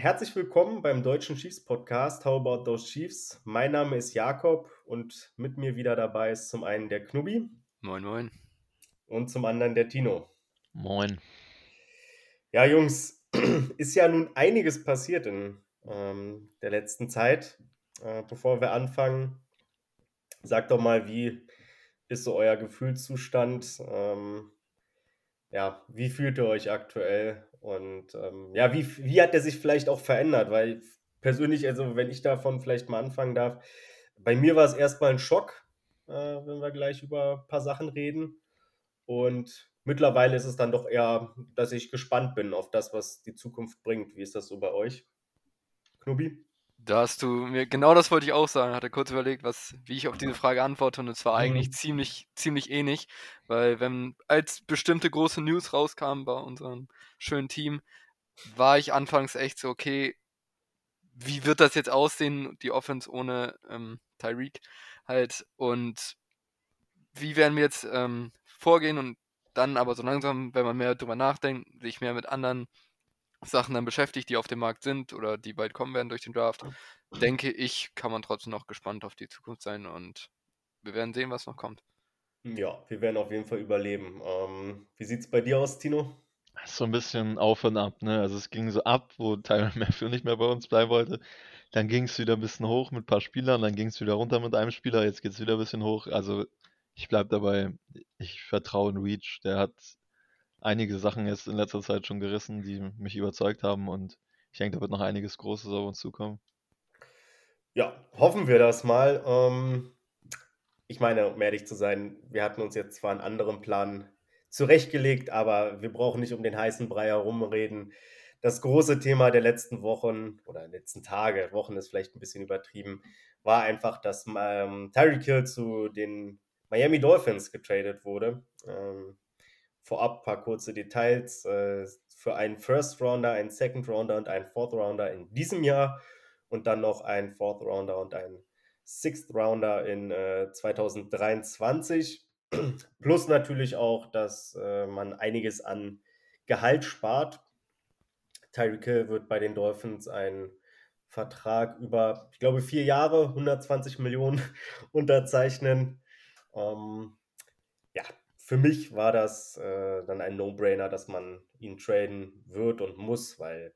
herzlich willkommen beim Deutschen Chiefs Podcast How About Those Chiefs. Mein Name ist Jakob und mit mir wieder dabei ist zum einen der Knubi. Moin, moin. Und zum anderen der Tino. Moin. Ja, Jungs, ist ja nun einiges passiert in ähm, der letzten Zeit. Äh, bevor wir anfangen, sagt doch mal, wie ist so euer Gefühlszustand? Ähm, ja, wie fühlt ihr euch aktuell? Und ähm, ja, wie, wie hat der sich vielleicht auch verändert? Weil persönlich, also wenn ich davon vielleicht mal anfangen darf, bei mir war es erstmal ein Schock, äh, wenn wir gleich über ein paar Sachen reden. Und mittlerweile ist es dann doch eher, dass ich gespannt bin auf das, was die Zukunft bringt. Wie ist das so bei euch? Knubi? Da hast du mir, genau das wollte ich auch sagen, hatte kurz überlegt, was, wie ich auf diese Frage antworte und es war eigentlich mhm. ziemlich, ziemlich ähnlich, weil wenn, als bestimmte große News rauskamen bei unserem schönen Team, war ich anfangs echt so, okay, wie wird das jetzt aussehen, die Offense ohne ähm, Tyreek halt und wie werden wir jetzt ähm, vorgehen und dann aber so langsam, wenn man mehr drüber nachdenkt, sich mehr mit anderen Sachen dann beschäftigt, die auf dem Markt sind oder die bald kommen werden durch den Draft, denke ich, kann man trotzdem noch gespannt auf die Zukunft sein und wir werden sehen, was noch kommt. Ja, wir werden auf jeden Fall überleben. Ähm, wie sieht es bei dir aus, Tino? So ein bisschen auf und ab, ne? Also es ging so ab, wo Tyler Matthew nicht mehr bei uns bleiben wollte. Dann ging es wieder ein bisschen hoch mit ein paar Spielern, dann ging es wieder runter mit einem Spieler, jetzt geht es wieder ein bisschen hoch. Also ich bleibe dabei, ich vertraue in Reach. Der hat einige Sachen jetzt in letzter Zeit schon gerissen, die mich überzeugt haben und ich denke, da wird noch einiges Großes auf uns zukommen. Ja, hoffen wir das mal. Ähm, ich meine, um ehrlich zu sein, wir hatten uns jetzt zwar einen anderen Plan zurechtgelegt, aber wir brauchen nicht um den heißen Brei herumreden. Das große Thema der letzten Wochen oder letzten Tage, Wochen ist vielleicht ein bisschen übertrieben, war einfach, dass ähm, Tyreek Hill zu den Miami Dolphins getradet wurde. Ähm, vorab ein paar kurze Details. Äh, für einen First Rounder, einen Second Rounder und einen Fourth Rounder in diesem Jahr und dann noch einen Fourth Rounder und einen Sixth Rounder in äh, 2023. Plus natürlich auch, dass äh, man einiges an Gehalt spart. Tyreek Hill wird bei den Dolphins einen Vertrag über, ich glaube, vier Jahre, 120 Millionen unterzeichnen. Ähm, für mich war das äh, dann ein No-Brainer, dass man ihn traden wird und muss, weil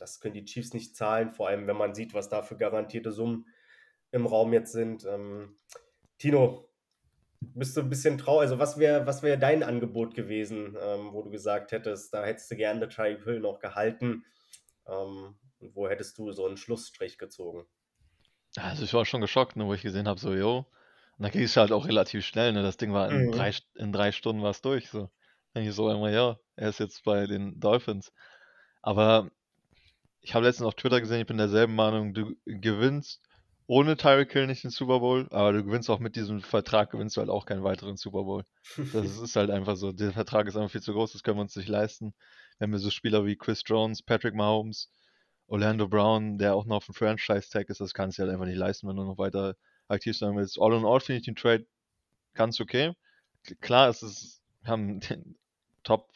das können die Chiefs nicht zahlen, vor allem wenn man sieht, was da für garantierte Summen im Raum jetzt sind. Ähm, Tino, bist du ein bisschen traurig? Also, was wäre was wär dein Angebot gewesen, ähm, wo du gesagt hättest, da hättest du gerne Tyreek Hill noch gehalten? Ähm, und wo hättest du so einen Schlussstrich gezogen? Also, ich war schon geschockt, ne, wo ich gesehen habe, so, yo, und dann ging es halt auch relativ schnell, ne? Das Ding war in, mhm. drei, in drei Stunden war es durch. So. Dann ich so einmal, ja, er ist jetzt bei den Dolphins. Aber ich habe letztens auf Twitter gesehen, ich bin derselben Meinung, du gewinnst ohne Tyreek Hill nicht den Super Bowl, aber du gewinnst auch mit diesem Vertrag, gewinnst du halt auch keinen weiteren Super Bowl. Das ist halt einfach so. Der Vertrag ist einfach viel zu groß, das können wir uns nicht leisten. Wenn wir so Spieler wie Chris Jones, Patrick Mahomes, Orlando Brown, der auch noch auf dem Franchise-Tag ist, das kannst du halt einfach nicht leisten, wenn du noch weiter aktiv sein willst. All in all finde ich den Trade ganz okay. Klar, es ist, wir haben den Top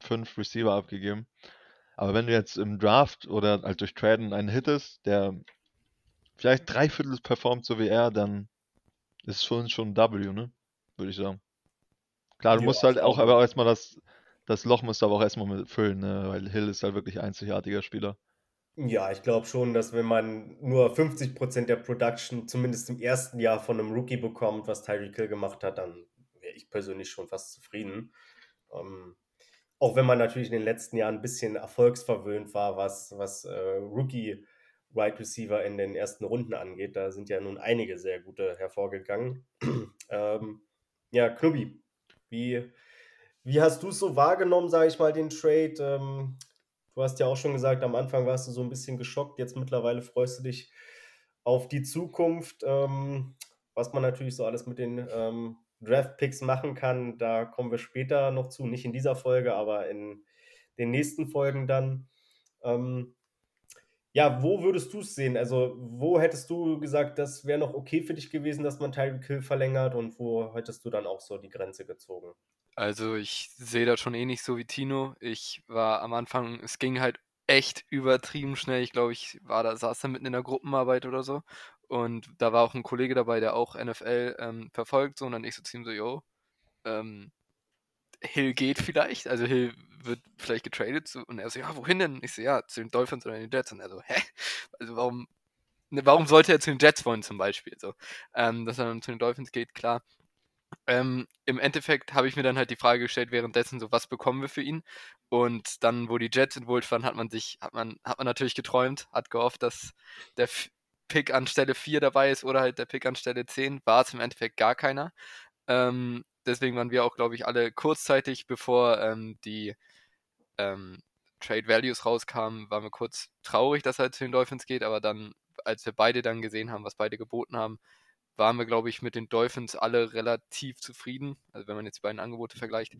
5 Receiver abgegeben. Aber wenn du jetzt im Draft oder halt durch Traden einen hittest, der vielleicht drei Viertel performt so wie er, dann ist es für uns schon ein W, ne? Würde ich sagen. Klar, du ja, musst halt auch, aber erstmal das, das Loch musst du aber auch erstmal füllen, ne? Weil Hill ist halt wirklich einzigartiger Spieler. Ja, ich glaube schon, dass wenn man nur 50% der Production zumindest im ersten Jahr von einem Rookie bekommt, was Tyreek Hill gemacht hat, dann wäre ich persönlich schon fast zufrieden. Ähm, auch wenn man natürlich in den letzten Jahren ein bisschen erfolgsverwöhnt war, was, was äh, Rookie Wide Receiver in den ersten Runden angeht. Da sind ja nun einige sehr gute hervorgegangen. ähm, ja, Knubi, wie, wie hast du es so wahrgenommen, sage ich mal, den Trade? Ähm, Du hast ja auch schon gesagt, am Anfang warst du so ein bisschen geschockt. Jetzt mittlerweile freust du dich auf die Zukunft. Ähm, was man natürlich so alles mit den ähm, Draft-Picks machen kann, da kommen wir später noch zu. Nicht in dieser Folge, aber in den nächsten Folgen dann. Ähm, ja, wo würdest du es sehen? Also, wo hättest du gesagt, das wäre noch okay für dich gewesen, dass man Tyreek Hill verlängert und wo hättest du dann auch so die Grenze gezogen? Also ich sehe das schon ähnlich so wie Tino. Ich war am Anfang, es ging halt echt übertrieben schnell. Ich glaube, ich war da, saß da mitten in der Gruppenarbeit oder so. Und da war auch ein Kollege dabei, der auch NFL ähm, verfolgt, so, und dann ich so zu ihm so, yo, ähm, Hill geht vielleicht, also Hill wird vielleicht getradet so, und er so, ja, wohin denn? Ich so, ja, zu den Dolphins oder den Jets und er so, hä? Also warum, ne, warum sollte er zu den Jets wollen zum Beispiel? So, ähm, dass er dann zu den Dolphins geht, klar. Ähm, Im Endeffekt habe ich mir dann halt die Frage gestellt, währenddessen, so was bekommen wir für ihn? Und dann, wo die Jets involviert waren, hat man sich, hat man, hat man natürlich geträumt, hat gehofft, dass der Pick an Stelle 4 dabei ist oder halt der Pick an Stelle 10. War es im Endeffekt gar keiner. Ähm, deswegen waren wir auch, glaube ich, alle kurzzeitig, bevor ähm, die ähm, Trade Values rauskamen, waren wir kurz traurig, dass er zu den Dolphins geht, aber dann, als wir beide dann gesehen haben, was beide geboten haben, waren wir, glaube ich, mit den Dolphins alle relativ zufrieden, also wenn man jetzt die beiden Angebote vergleicht.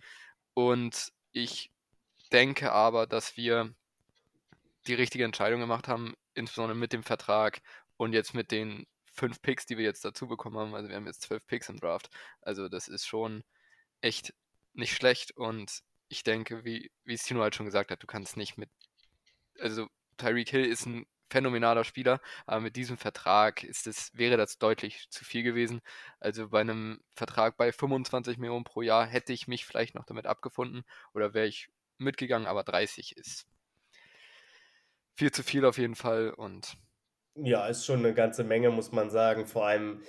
Und ich denke aber, dass wir die richtige Entscheidung gemacht haben, insbesondere mit dem Vertrag und jetzt mit den fünf Picks, die wir jetzt dazu bekommen haben. Also wir haben jetzt zwölf Picks im Draft. Also das ist schon echt nicht schlecht und ich denke, wie, wie es Tino halt schon gesagt hat, du kannst nicht mit, also Tyreek Hill ist ein phänomenaler Spieler, aber mit diesem Vertrag ist es, wäre das deutlich zu viel gewesen. Also bei einem Vertrag bei 25 Millionen pro Jahr hätte ich mich vielleicht noch damit abgefunden oder wäre ich mitgegangen, aber 30 ist viel zu viel auf jeden Fall und ja, ist schon eine ganze Menge, muss man sagen. Vor allem,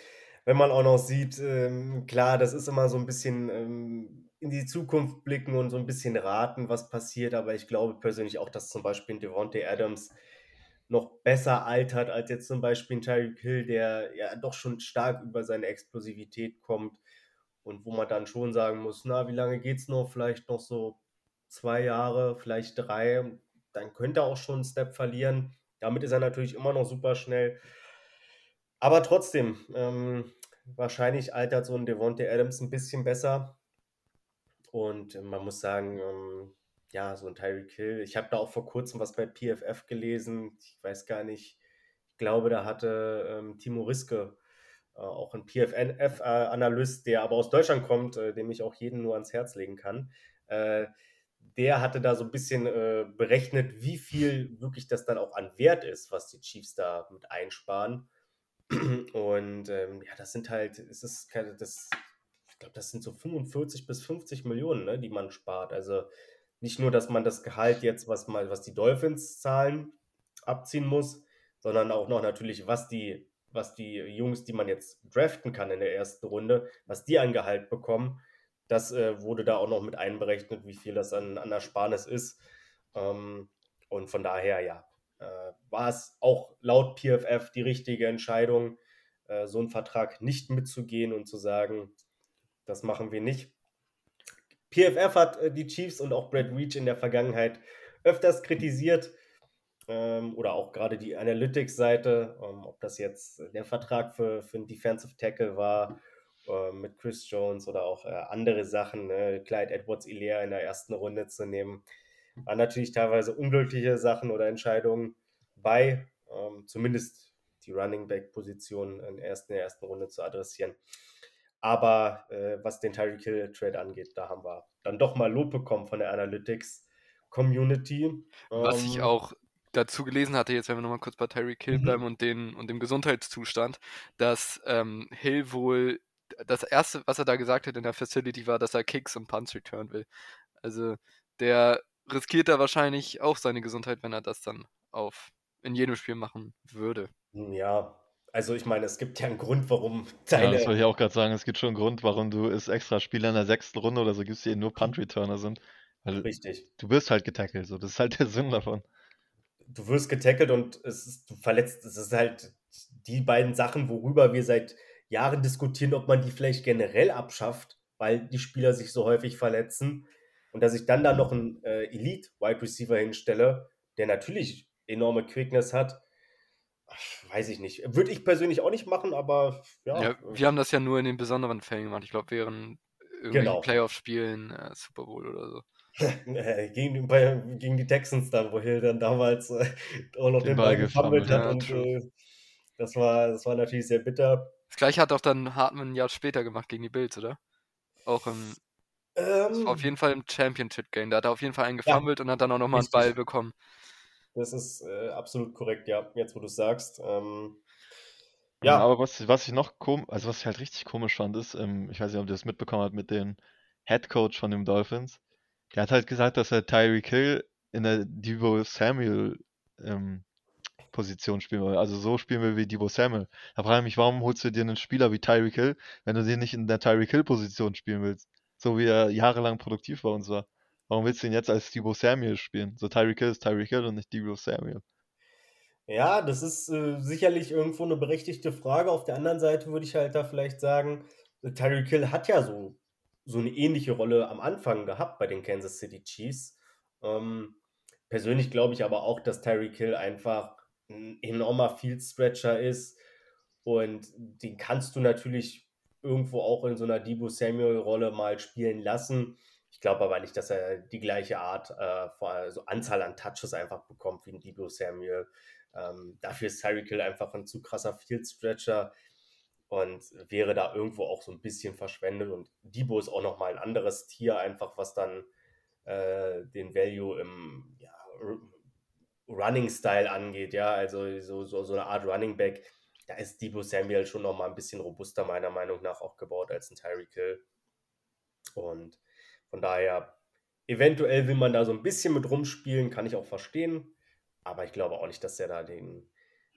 wenn man auch noch sieht, ähm, klar, das ist immer so ein bisschen ähm, in die Zukunft blicken und so ein bisschen raten, was passiert. Aber ich glaube persönlich auch, dass zum Beispiel Devontae Adams noch besser altert als jetzt zum Beispiel Tyreek Hill, der ja doch schon stark über seine Explosivität kommt und wo man dann schon sagen muss, na, wie lange geht es noch? Vielleicht noch so zwei Jahre, vielleicht drei. Dann könnte er auch schon einen Step verlieren. Damit ist er natürlich immer noch super schnell. Aber trotzdem, ähm, wahrscheinlich altert so ein Devontae Adams ein bisschen besser. Und man muss sagen, ähm, ja, so ein Tyreek Hill. Ich habe da auch vor kurzem was bei PFF gelesen. Ich weiß gar nicht. Ich glaube, da hatte ähm, Timo Riske, äh, auch ein PFF-Analyst, der aber aus Deutschland kommt, äh, dem ich auch jeden nur ans Herz legen kann. Äh, der hatte da so ein bisschen äh, berechnet, wie viel wirklich das dann auch an Wert ist, was die Chiefs da mit einsparen. Und ähm, ja, das sind halt, es ist keine, das, ich glaube, das sind so 45 bis 50 Millionen, ne, die man spart. Also nicht nur, dass man das Gehalt jetzt, was mal, was die Dolphins zahlen, abziehen muss, sondern auch noch natürlich, was die, was die Jungs, die man jetzt draften kann in der ersten Runde, was die an Gehalt bekommen. Das äh, wurde da auch noch mit einberechnet, wie viel das an, an Ersparnis ist. Ähm, und von daher, ja, äh, war es auch laut PFF die richtige Entscheidung, äh, so einen Vertrag nicht mitzugehen und zu sagen, das machen wir nicht. PFF hat äh, die Chiefs und auch Brad Reach in der Vergangenheit öfters kritisiert ähm, oder auch gerade die Analytics-Seite, ähm, ob das jetzt der Vertrag für, für einen Defensive Tackle war äh, mit Chris Jones oder auch äh, andere Sachen, ne? Clyde Edwards Ilea in der ersten Runde zu nehmen. Waren natürlich teilweise unglückliche Sachen oder Entscheidungen bei, ähm, zumindest die Running Back-Position in, in der ersten Runde zu adressieren. Aber äh, was den Tyreek Hill Trade angeht, da haben wir dann doch mal Lob bekommen von der Analytics Community. Was ähm, ich auch dazu gelesen hatte, jetzt wenn wir nochmal kurz bei Tyreek Hill mhm. bleiben und, den, und dem Gesundheitszustand, dass ähm, Hill wohl das erste, was er da gesagt hat in der Facility, war, dass er Kicks und Punts return will. Also der riskiert da wahrscheinlich auch seine Gesundheit, wenn er das dann auf in jedem Spiel machen würde. Ja, also ich meine, es gibt ja einen Grund, warum deine... Ja, das wollte ich auch gerade sagen. Es gibt schon einen Grund, warum du es extra Spieler in der sechsten Runde oder so gibst, die nur Punt-Returner sind. Weil Richtig. Du wirst halt getackelt, so. Das ist halt der Sinn davon. Du wirst getackelt und es ist, du verletzt. Es ist halt die beiden Sachen, worüber wir seit Jahren diskutieren, ob man die vielleicht generell abschafft, weil die Spieler sich so häufig verletzen. Und dass ich dann da noch einen äh, Elite-Wide Receiver hinstelle, der natürlich enorme Quickness hat, weiß ich nicht. Würde ich persönlich auch nicht machen, aber ja. ja wir haben das ja nur in den besonderen Fällen gemacht. Ich glaube, während irgendwelchen genau. Playoff-Spielen, äh, Super Bowl oder so. gegen, bei, gegen die Texans dann, wo Hill dann damals äh, auch noch den, den Ball gefummelt hat. Ja, und äh, das, war, das war natürlich sehr bitter. Das gleiche hat auch dann Hartmann ein Jahr später gemacht gegen die Bills, oder? Auch im. Ähm, auf jeden Fall im Championship-Game. Da hat er auf jeden Fall einen gefummelt ja, und hat dann auch nochmal einen Ball bekommen. Das ist äh, absolut korrekt, ja, jetzt wo du es sagst. Ähm, ja. Aber was, was ich noch komisch, also was ich halt richtig komisch fand, ist, ähm, ich weiß nicht, ob ihr das mitbekommen habt mit dem Head Coach von den Dolphins. Der hat halt gesagt, dass er Tyreek Hill in der Debo Samuel ähm, Position spielen will. Also so spielen wir wie Debo Samuel. Da frage ich mich, warum holst du dir einen Spieler wie Tyreek Hill, wenn du den nicht in der Tyreek Hill Position spielen willst? So wie er jahrelang produktiv bei uns war. Warum willst du ihn jetzt als Debo Samuel spielen? So Tyreek Hill ist Tyreek Hill und nicht Debo Samuel. Ja, das ist äh, sicherlich irgendwo eine berechtigte Frage. Auf der anderen Seite würde ich halt da vielleicht sagen, Tyreek Hill hat ja so, so eine ähnliche Rolle am Anfang gehabt bei den Kansas City Chiefs. Ähm, persönlich glaube ich aber auch, dass Tyreek Hill einfach ein enormer Field Stretcher ist und den kannst du natürlich irgendwo auch in so einer Debo Samuel-Rolle mal spielen lassen. Ich glaube aber nicht, dass er die gleiche Art, äh, also Anzahl an Touches einfach bekommt wie ein Debo Samuel. Ähm, dafür ist Tyreek Hill einfach ein zu krasser Field Stretcher und wäre da irgendwo auch so ein bisschen verschwendet. Und Debo ist auch nochmal ein anderes Tier, einfach was dann äh, den Value im ja, Running Style angeht, ja, also so, so, so eine Art Running Back, da ist Debo Samuel schon nochmal ein bisschen robuster, meiner Meinung nach, auch gebaut als ein Tyreek Hill. Und von daher, eventuell will man da so ein bisschen mit rumspielen, kann ich auch verstehen. Aber ich glaube auch nicht, dass er da den,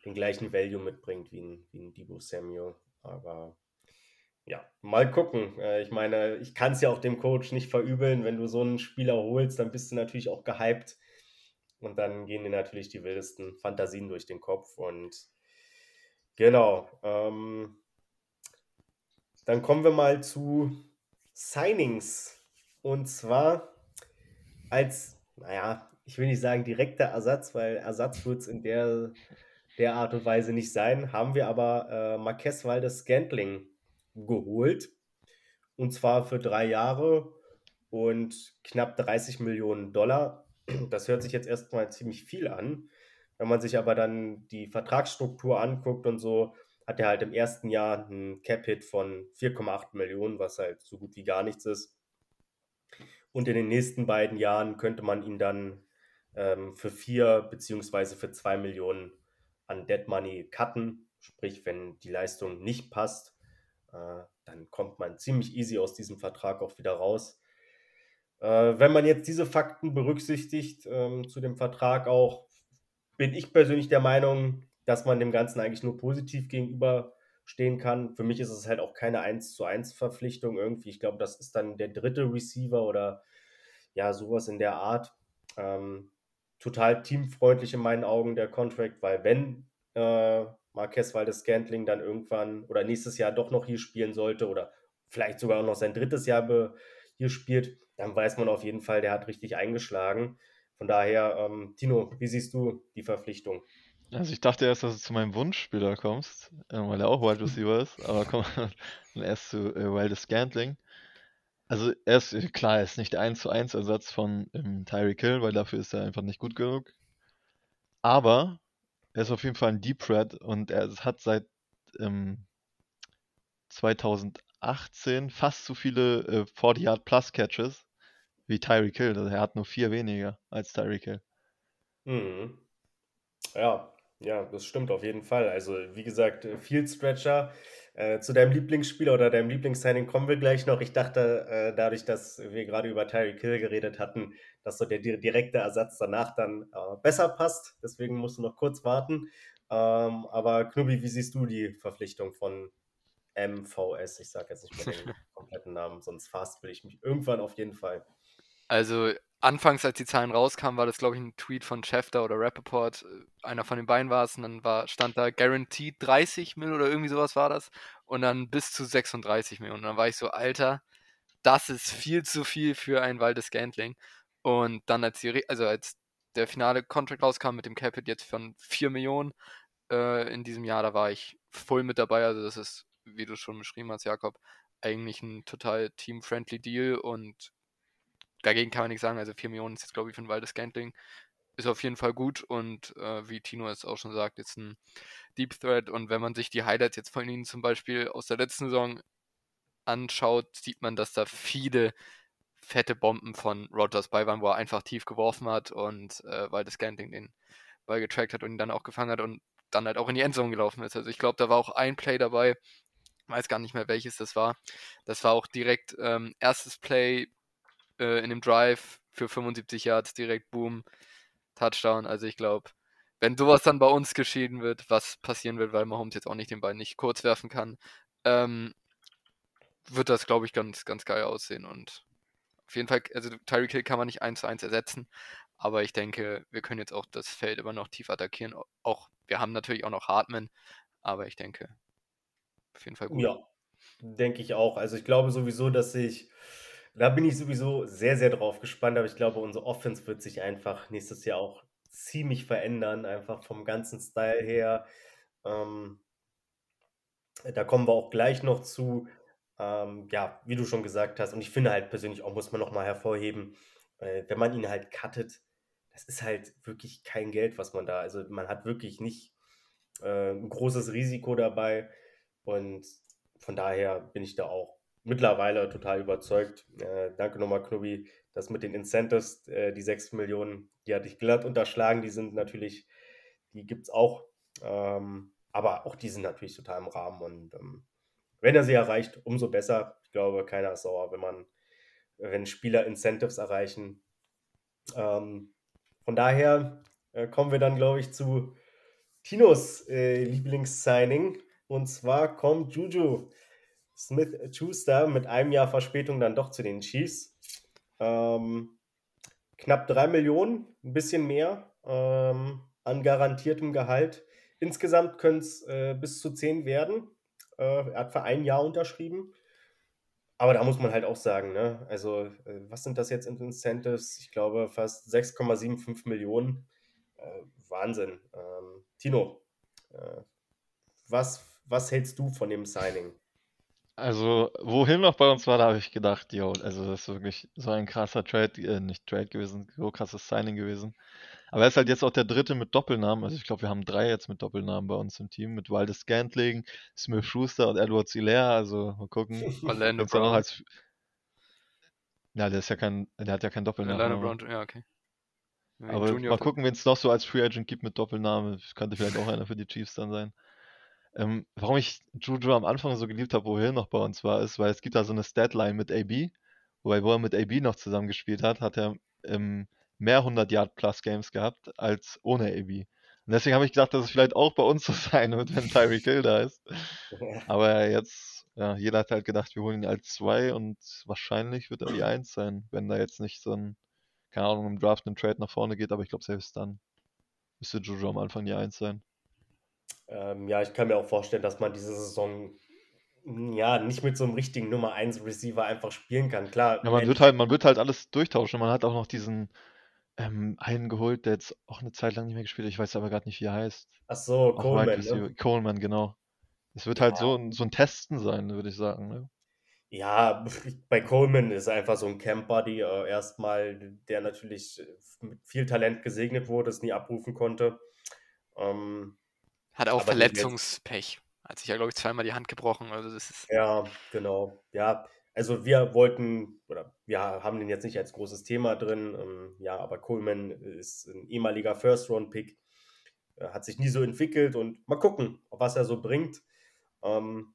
den gleichen Value mitbringt wie ein, wie ein Debo Samuel. Aber ja, mal gucken. Äh, ich meine, ich kann es ja auch dem Coach nicht verübeln. Wenn du so einen Spieler holst, dann bist du natürlich auch gehypt. Und dann gehen dir natürlich die wildesten Fantasien durch den Kopf. Und genau. Ähm, dann kommen wir mal zu Signings. Und zwar als, naja, ich will nicht sagen direkter Ersatz, weil Ersatz wird es in der, der Art und Weise nicht sein. Haben wir aber äh, Marquez Valdes Scantling geholt. Und zwar für drei Jahre und knapp 30 Millionen Dollar. Das hört sich jetzt erstmal ziemlich viel an. Wenn man sich aber dann die Vertragsstruktur anguckt und so, hat er halt im ersten Jahr einen Cap-Hit von 4,8 Millionen, was halt so gut wie gar nichts ist. Und in den nächsten beiden Jahren könnte man ihn dann ähm, für vier beziehungsweise für zwei Millionen an Dead Money cutten. Sprich, wenn die Leistung nicht passt, äh, dann kommt man ziemlich easy aus diesem Vertrag auch wieder raus. Äh, wenn man jetzt diese Fakten berücksichtigt, ähm, zu dem Vertrag auch, bin ich persönlich der Meinung, dass man dem Ganzen eigentlich nur positiv gegenüberstehen kann. Für mich ist es halt auch keine 1 zu 1 Verpflichtung irgendwie. Ich glaube, das ist dann der dritte Receiver oder ja, sowas in der Art. Ähm, total teamfreundlich in meinen Augen der Contract, weil wenn äh, Marquez Valdes Scantling dann irgendwann oder nächstes Jahr doch noch hier spielen sollte oder vielleicht sogar auch noch sein drittes Jahr hier spielt, dann weiß man auf jeden Fall, der hat richtig eingeschlagen. Von daher, ähm, Tino, wie siehst du die Verpflichtung? Also ich dachte erst, dass du zu meinem Wunschspieler kommst, äh, weil er auch Wide Receiver ist, aber komm erst zu äh, Wildest Scantling. Also er ist, klar, er ist nicht der 1 zu 1 Ersatz von ähm, Tyreek Hill, weil dafür ist er einfach nicht gut genug. Aber er ist auf jeden Fall ein Deep Threat und er hat seit ähm, 2018 fast so viele äh, 40 Yard Plus Catches wie Tyreek Hill. Also er hat nur vier weniger als Tyreek Hill. Mhm. Ja, ja, das stimmt auf jeden Fall. Also, wie gesagt, Field Stretcher. Äh, zu deinem Lieblingsspieler oder deinem Lieblingssigning kommen wir gleich noch. Ich dachte, äh, dadurch, dass wir gerade über Tyreek Hill geredet hatten, dass so der direkte Ersatz danach dann äh, besser passt. Deswegen musst du noch kurz warten. Ähm, aber Knubi, wie siehst du die Verpflichtung von MVS? Ich sage jetzt nicht mehr den kompletten Namen, sonst fast will ich mich irgendwann auf jeden Fall. Also anfangs, als die Zahlen rauskamen, war das, glaube ich, ein Tweet von Schefter oder Rappaport. Einer von den beiden war es. Und dann war, stand da Guaranteed 30 Millionen oder irgendwie sowas war das. Und dann bis zu 36 Millionen. Und dann war ich so, Alter, das ist viel zu viel für ein Waldes Scantling. Und dann, als, die, also als der finale Contract rauskam mit dem Capit jetzt von 4 Millionen äh, in diesem Jahr, da war ich voll mit dabei. Also das ist, wie du schon beschrieben hast, Jakob, eigentlich ein total team-friendly Deal und dagegen kann man nichts sagen. Also 4 Millionen ist jetzt, glaube ich, für ein Waldes Scantling. Ist auf jeden Fall gut und äh, wie Tino es auch schon sagt, jetzt ein Deep Thread. Und wenn man sich die Highlights jetzt von ihnen zum Beispiel aus der letzten Saison anschaut, sieht man, dass da viele fette Bomben von Rogers bei waren, wo er einfach tief geworfen hat und äh, Waldes Scantling den Ball getrackt hat und ihn dann auch gefangen hat und dann halt auch in die Endzone gelaufen ist. Also ich glaube, da war auch ein Play dabei, weiß gar nicht mehr welches das war. Das war auch direkt ähm, erstes Play äh, in dem Drive für 75 Yards, direkt Boom, Touchdown. Also ich glaube, wenn sowas dann bei uns geschehen wird, was passieren wird, weil Mahomes jetzt auch nicht den Ball nicht kurz werfen kann, ähm, wird das, glaube ich, ganz, ganz geil aussehen. Und auf jeden Fall, also Tyreek Hill kann man nicht eins zu eins ersetzen, aber ich denke, wir können jetzt auch das Feld immer noch tief attackieren. Auch, wir haben natürlich auch noch Hartman, aber ich denke, auf jeden Fall gut. Ja, denke ich auch. Also ich glaube sowieso, dass ich, da bin ich sowieso sehr, sehr drauf gespannt, aber ich glaube, unsere Offense wird sich einfach nächstes Jahr auch ziemlich verändern, einfach vom ganzen Style her. Ähm, da kommen wir auch gleich noch zu. Ähm, ja, wie du schon gesagt hast, und ich finde halt persönlich auch, muss man nochmal hervorheben, äh, wenn man ihn halt cuttet, das ist halt wirklich kein Geld, was man da, also man hat wirklich nicht äh, ein großes Risiko dabei und von daher bin ich da auch mittlerweile total überzeugt. Äh, danke nochmal, Knubi. Das mit den Incentives, äh, die 6 Millionen, die hatte ich glatt unterschlagen. Die sind natürlich, die gibt es auch. Ähm, aber auch die sind natürlich total im Rahmen. Und ähm, wenn er sie erreicht, umso besser. Ich glaube, keiner ist sauer, wenn man, wenn Spieler Incentives erreichen. Ähm, von daher äh, kommen wir dann, glaube ich, zu Tinos äh, Lieblingssigning. Und zwar kommt Juju Smith-Schuster mit einem Jahr Verspätung dann doch zu den Chiefs. Ähm, knapp drei Millionen, ein bisschen mehr ähm, an garantiertem Gehalt. Insgesamt können es äh, bis zu zehn werden. Äh, er hat für ein Jahr unterschrieben. Aber da muss man halt auch sagen, ne? also äh, was sind das jetzt in Incentives? Ich glaube fast 6,75 Millionen. Äh, Wahnsinn. Ähm, Tino, äh, was, was hältst du von dem Signing? Also, wohin noch bei uns war, da habe ich gedacht, yo, also das ist wirklich so ein krasser Trade, äh, nicht Trade gewesen, so krasses Signing gewesen. Aber er ist halt jetzt auch der dritte mit Doppelnamen. Also ich glaube, wir haben drei jetzt mit Doppelnamen bei uns im Team. Mit Waldes Scantling, Smith Schuster und Edward Zilea. Also mal gucken. Orlando Brown. Als... Ja, der ist ja kein, der hat ja keinen Doppelnamen. Orlando Brown, ja, okay. Aber Junior mal gucken, wen es noch so als Free Agent gibt mit Doppelnamen. Könnte vielleicht auch einer für die Chiefs dann sein. Ähm, warum ich Juju am Anfang so geliebt habe, wo Hill noch bei uns war, ist, weil es gibt da so eine Statline mit AB. Wobei, wo er mit AB noch zusammengespielt hat, hat er ähm, mehr 100 Yard Plus Games gehabt als ohne AB. Und deswegen habe ich gedacht, dass es vielleicht auch bei uns so sein wird, wenn Tyreek Hill da ist. Aber jetzt, ja, jeder hat halt gedacht, wir holen ihn als 2 und wahrscheinlich wird er die 1 sein, wenn da jetzt nicht so ein, keine Ahnung, im Draft ein Trade nach vorne geht, aber ich glaube, selbst dann müsste Juju am Anfang die 1 sein. Ähm, ja, ich kann mir auch vorstellen, dass man diese Saison ja nicht mit so einem richtigen Nummer 1 Receiver einfach spielen kann. Klar. Ja, man wird halt, man wird halt alles durchtauschen. Man hat auch noch diesen ähm, einen geholt, der jetzt auch eine Zeit lang nicht mehr gespielt hat. Ich weiß aber gerade nicht, wie er heißt. Ach so, auch Coleman. Ne? Coleman, genau. Es wird halt ja. halt so, so ein Testen sein, würde ich sagen. Ne? Ja, bei Coleman ist einfach so ein Camp-Buddy äh, erstmal, der natürlich mit viel Talent gesegnet wurde, es nie abrufen konnte. Ähm, hat auch Verletzungspech. Hat sich ja, glaube ich, zweimal die Hand gebrochen. Also das ist. Ja, genau. Ja, also wir wollten, oder wir haben den jetzt nicht als großes Thema drin. Ähm, ja, aber Coleman ist ein ehemaliger First-Round-Pick. Hat sich nie so entwickelt und mal gucken, was er so bringt. Ähm,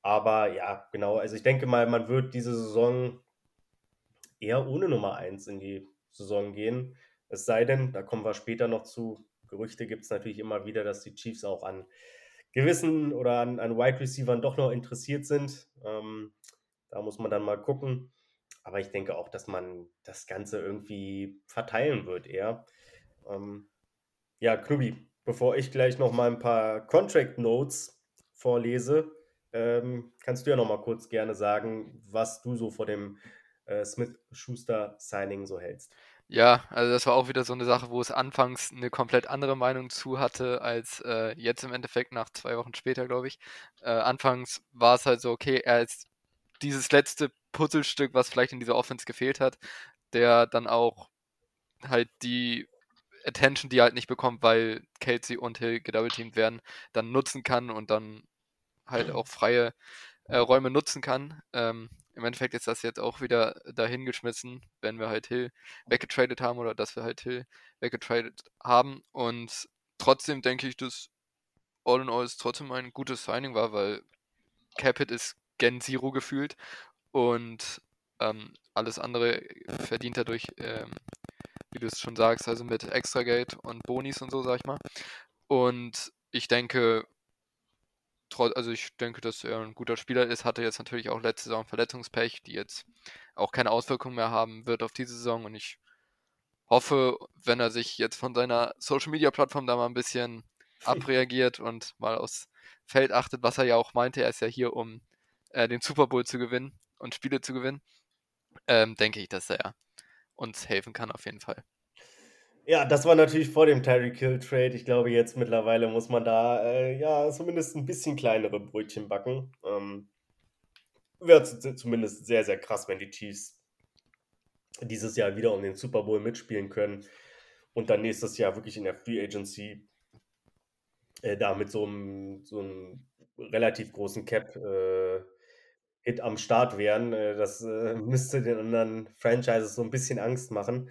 aber ja, genau. Also ich denke mal, man wird diese Saison eher ohne Nummer 1 in die Saison gehen. Es sei denn, da kommen wir später noch zu, Gerüchte gibt es natürlich immer wieder, dass die Chiefs auch an gewissen oder an, an Wide Receivern doch noch interessiert sind. Ähm, da muss man dann mal gucken. Aber ich denke auch, dass man das Ganze irgendwie verteilen wird eher. Ähm, ja, Knubi, bevor ich gleich noch mal ein paar Contract Notes vorlese, ähm, kannst du ja noch mal kurz gerne sagen, was du so vor dem äh, Smith-Schuster-Signing so hältst. Ja, also das war auch wieder so eine Sache, wo es anfangs eine komplett andere Meinung zu hatte, als äh, jetzt im Endeffekt nach zwei Wochen später, glaube ich. Äh, anfangs war es halt so, okay, er ist dieses letzte Puzzlestück, was vielleicht in dieser Offense gefehlt hat, der dann auch halt die Attention, die er halt nicht bekommt, weil Kelsey und Hill gedoubleteamt werden, dann nutzen kann und dann halt auch freie äh, Räume nutzen kann. Ähm, im Endeffekt ist das jetzt auch wieder dahingeschmissen, wenn wir halt Hill weggetradet haben oder dass wir halt Hill weggetradet haben. Und trotzdem denke ich, dass All in All es trotzdem ein gutes Signing war, weil Capit ist Gen Zero gefühlt und ähm, alles andere verdient er durch, ähm, wie du es schon sagst, also mit Extra Geld und Bonis und so, sag ich mal. Und ich denke, also ich denke, dass er ein guter Spieler ist, hatte jetzt natürlich auch letzte Saison Verletzungspech, die jetzt auch keine Auswirkungen mehr haben wird auf diese Saison und ich hoffe, wenn er sich jetzt von seiner Social Media Plattform da mal ein bisschen abreagiert und mal aufs Feld achtet, was er ja auch meinte, er ist ja hier, um äh, den Super Bowl zu gewinnen und Spiele zu gewinnen, ähm, denke ich, dass er uns helfen kann auf jeden Fall. Ja, das war natürlich vor dem Tyreek Hill Trade. Ich glaube, jetzt mittlerweile muss man da äh, ja zumindest ein bisschen kleinere Brötchen backen. Ähm, Wäre zumindest sehr, sehr krass, wenn die Chiefs dieses Jahr wieder um den Super Bowl mitspielen können und dann nächstes Jahr wirklich in der Free Agency äh, da mit so einem, so einem relativ großen Cap äh, Hit am Start wären. Äh, das äh, müsste den anderen Franchises so ein bisschen Angst machen.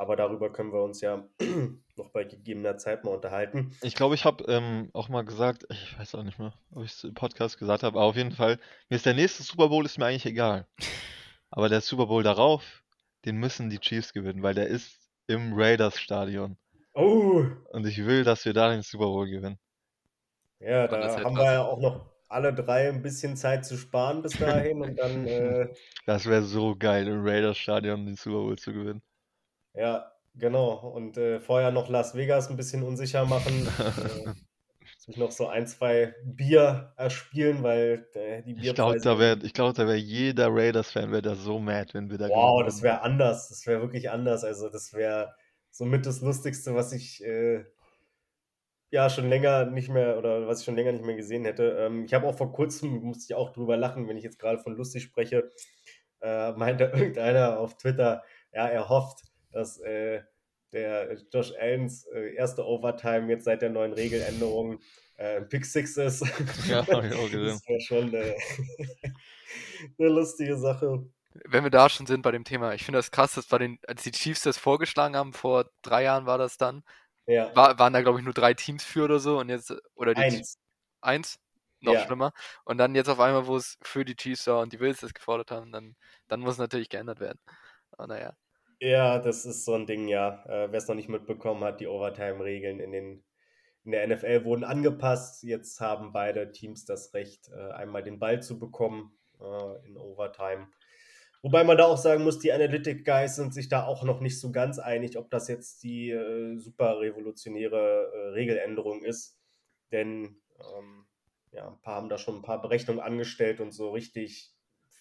Aber darüber können wir uns ja noch bei gegebener Zeit mal unterhalten. Ich glaube, ich habe ähm, auch mal gesagt, ich weiß auch nicht mehr, ob ich es im Podcast gesagt habe, aber auf jeden Fall, mir ist der nächste Super Bowl ist mir eigentlich egal. Aber der Super Bowl darauf, den müssen die Chiefs gewinnen, weil der ist im Raiders Stadion. Oh! Und ich will, dass wir da den Super Bowl gewinnen. Ja, da haben wir ja auch noch alle drei ein bisschen Zeit zu sparen bis dahin und dann. Äh, das wäre so geil, im Raiders Stadion den Super Bowl zu gewinnen. Ja, genau. Und äh, vorher noch Las Vegas ein bisschen unsicher machen. äh, sich noch so ein, zwei Bier erspielen, weil äh, die Ich glaube, da wäre glaub, wär jeder Raiders-Fan wäre da so mad, wenn wir da Wow, das wäre anders. Das wäre wirklich anders. Also, das wäre somit das Lustigste, was ich äh, ja schon länger nicht mehr oder was ich schon länger nicht mehr gesehen hätte. Ähm, ich habe auch vor kurzem, musste ich auch drüber lachen, wenn ich jetzt gerade von lustig spreche, äh, meinte irgendeiner auf Twitter, ja, er hofft, dass äh, der Josh Allens äh, erste Overtime jetzt seit der neuen Regeländerung äh, Pick Six ist. Ja, habe ich auch gesehen. Das wäre schon äh, eine lustige Sache. Wenn wir da schon sind bei dem Thema, ich finde das krass, dass bei den, als die Chiefs das vorgeschlagen haben, vor drei Jahren war das dann, ja. war, waren da glaube ich nur drei Teams für oder so und jetzt, oder die Eins. Eins? Noch ja. schlimmer. Und dann jetzt auf einmal, wo es für die Chiefs war und die Wills das gefordert haben, dann, dann muss natürlich geändert werden. Aber naja. Ja, das ist so ein Ding, ja. Äh, Wer es noch nicht mitbekommen hat, die Overtime-Regeln in, den, in der NFL wurden angepasst. Jetzt haben beide Teams das Recht, äh, einmal den Ball zu bekommen äh, in Overtime. Wobei man da auch sagen muss, die Analytic Guys sind sich da auch noch nicht so ganz einig, ob das jetzt die äh, super revolutionäre äh, Regeländerung ist. Denn ähm, ja, ein paar haben da schon ein paar Berechnungen angestellt und so richtig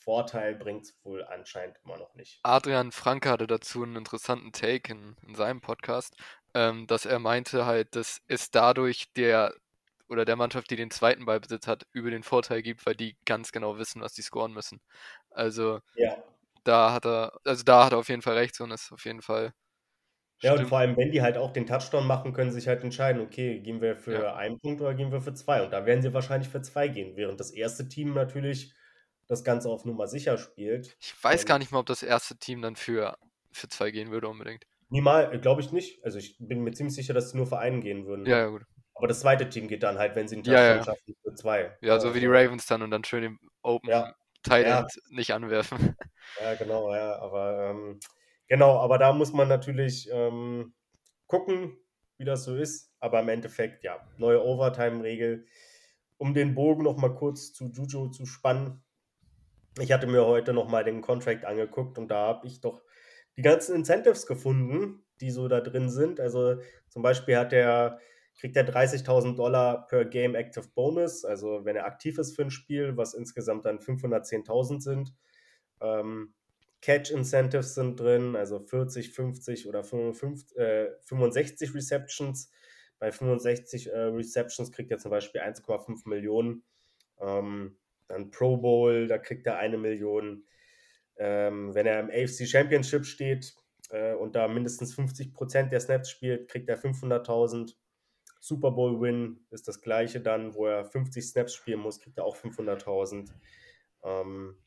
Vorteil bringt es wohl anscheinend immer noch nicht. Adrian Franke hatte dazu einen interessanten Take in, in seinem Podcast, ähm, dass er meinte halt, dass es dadurch der oder der Mannschaft, die den zweiten Ballbesitz hat, über den Vorteil gibt, weil die ganz genau wissen, was die scoren müssen. Also ja. da hat er, also da hat er auf jeden Fall recht und ist auf jeden Fall. Ja, stimmt. und vor allem, wenn die halt auch den Touchdown machen, können sie sich halt entscheiden, okay, gehen wir für ja. einen Punkt oder gehen wir für zwei? Und da werden sie wahrscheinlich für zwei gehen, während das erste Team natürlich das Ganze auf Nummer sicher spielt. Ich weiß gar nicht mal, ob das erste Team dann für, für zwei gehen würde unbedingt. Niemals, glaube ich nicht. Also ich bin mir ziemlich sicher, dass sie nur für einen gehen würden. Ja, ja, gut. Aber das zweite Team geht dann halt, wenn sie einen Touchdown ja, ja. schaffen, für zwei. Ja, so wie die also Ravens dann und dann schön im Open ja. Tight ja. nicht anwerfen. Ja, genau, ja. Aber ähm, genau, aber da muss man natürlich ähm, gucken, wie das so ist. Aber im Endeffekt, ja, neue Overtime-Regel. Um den Bogen noch mal kurz zu Juju zu spannen, ich hatte mir heute nochmal den Contract angeguckt und da habe ich doch die ganzen Incentives gefunden, die so da drin sind. Also zum Beispiel hat der, kriegt er 30.000 Dollar per Game Active Bonus, also wenn er aktiv ist für ein Spiel, was insgesamt dann 510.000 sind. Ähm, Catch Incentives sind drin, also 40, 50 oder 55, äh, 65 Receptions. Bei 65 äh, Receptions kriegt er zum Beispiel 1,5 Millionen. Ähm, dann Pro Bowl, da kriegt er eine Million. Ähm, wenn er im AFC Championship steht äh, und da mindestens 50 Prozent der Snaps spielt, kriegt er 500.000. Super Bowl Win ist das gleiche dann, wo er 50 Snaps spielen muss, kriegt er auch 500.000. Ähm,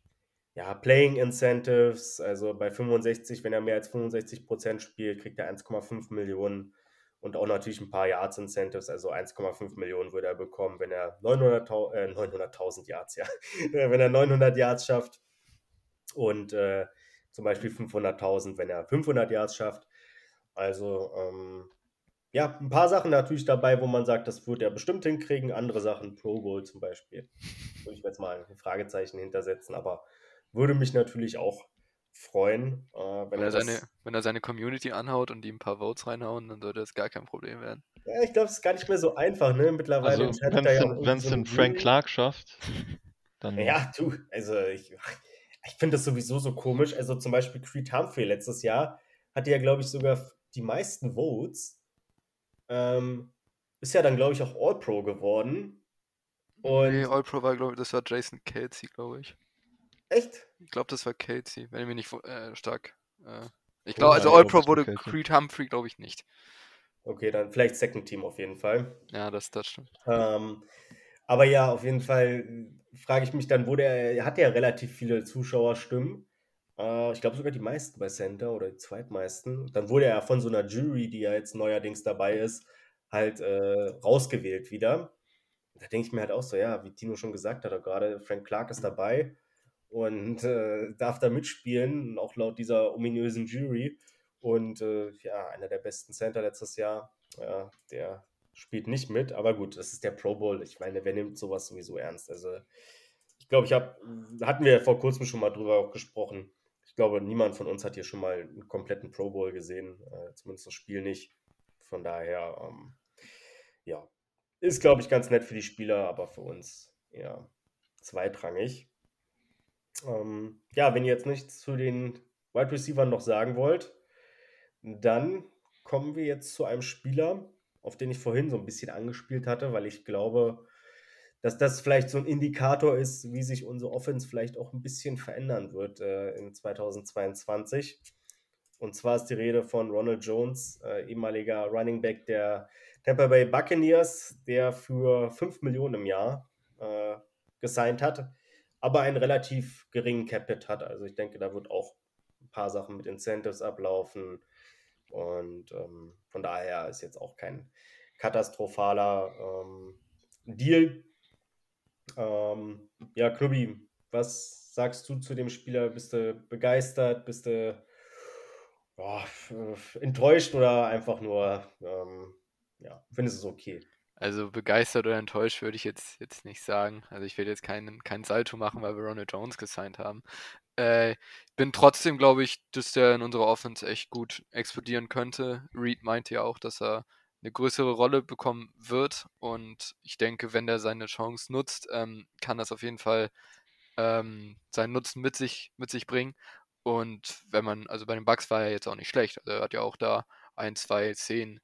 ja, Playing Incentives, also bei 65, wenn er mehr als 65 Prozent spielt, kriegt er 1,5 Millionen und auch natürlich ein paar Yards Incentives, also 1,5 Millionen würde er bekommen, wenn er 900.000 äh, 900 Yards, ja, wenn er 900 Yards schafft und äh, zum Beispiel 500.000, wenn er 500 Yards schafft. Also ähm, ja, ein paar Sachen natürlich dabei, wo man sagt, das wird er bestimmt hinkriegen. Andere Sachen, Pro Bowl zum Beispiel, würde ich jetzt mal ein Fragezeichen hintersetzen, aber würde mich natürlich auch freuen. Äh, wenn, wenn, er seine, wenn er seine Community anhaut und die ein paar Votes reinhauen, dann sollte das gar kein Problem werden. Ja, ich glaube, es ist gar nicht mehr so einfach, ne? Mittlerweile. Also, wenn es ja so den Frank Clark schafft, dann. Ja, du, also ich, ich finde das sowieso so komisch. Also zum Beispiel Creed Humphrey letztes Jahr hatte ja, glaube ich, sogar die meisten Votes. Ähm, ist ja dann, glaube ich, auch All-Pro geworden. Und nee, All-Pro war, glaube ich, das war Jason Kelsey, glaube ich. Echt? Ich glaube, das war Kelsey, wenn ich mich nicht äh, stark. Äh, ich glaube, also All-Pro wurde. Creed Humphrey, glaube ich, nicht. Okay, dann vielleicht Second Team auf jeden Fall. Ja, das, das stimmt. Ähm, aber ja, auf jeden Fall frage ich mich dann, wo der, er hat ja relativ viele Zuschauerstimmen. Äh, ich glaube sogar die meisten bei Center oder die zweitmeisten. Dann wurde er von so einer Jury, die ja jetzt neuerdings dabei ist, halt äh, rausgewählt wieder. Da denke ich mir halt auch so, ja, wie Tino schon gesagt hat, gerade Frank Clark ist dabei und äh, darf da mitspielen, auch laut dieser ominösen Jury. Und äh, ja, einer der besten Center letztes Jahr, ja, der spielt nicht mit, aber gut, das ist der Pro Bowl. Ich meine, wer nimmt sowas sowieso ernst? Also, ich glaube, ich habe, hatten wir vor kurzem schon mal drüber auch gesprochen. Ich glaube, niemand von uns hat hier schon mal einen kompletten Pro Bowl gesehen, äh, zumindest das Spiel nicht. Von daher, ähm, ja, ist, glaube ich, ganz nett für die Spieler, aber für uns ja zweitrangig. Ähm, ja, wenn ihr jetzt nichts zu den Wide Receivers noch sagen wollt, dann kommen wir jetzt zu einem Spieler, auf den ich vorhin so ein bisschen angespielt hatte, weil ich glaube, dass das vielleicht so ein Indikator ist, wie sich unsere Offense vielleicht auch ein bisschen verändern wird äh, in 2022. Und zwar ist die Rede von Ronald Jones, äh, ehemaliger Running Back der Tampa Bay Buccaneers, der für 5 Millionen im Jahr äh, gesigned hat, aber einen relativ geringen Capit hat. Also ich denke, da wird auch ein paar Sachen mit Incentives ablaufen. Und ähm, von daher ist jetzt auch kein katastrophaler ähm, Deal. Ähm, ja, Klubi, was sagst du zu dem Spieler? Bist du begeistert? Bist du oh, enttäuscht oder einfach nur, ähm, ja, findest du es okay? Also begeistert oder enttäuscht würde ich jetzt, jetzt nicht sagen. Also ich werde jetzt keinen, keinen Salto machen, weil wir Ronald Jones gesigned haben. Äh, bin trotzdem, glaube ich, dass der in unserer Offense echt gut explodieren könnte. Reed meinte ja auch, dass er eine größere Rolle bekommen wird. Und ich denke, wenn der seine Chance nutzt, ähm, kann das auf jeden Fall ähm, seinen Nutzen mit sich, mit sich bringen. Und wenn man, also bei den Bugs war er jetzt auch nicht schlecht. Also er hat ja auch da ein, zwei Szenen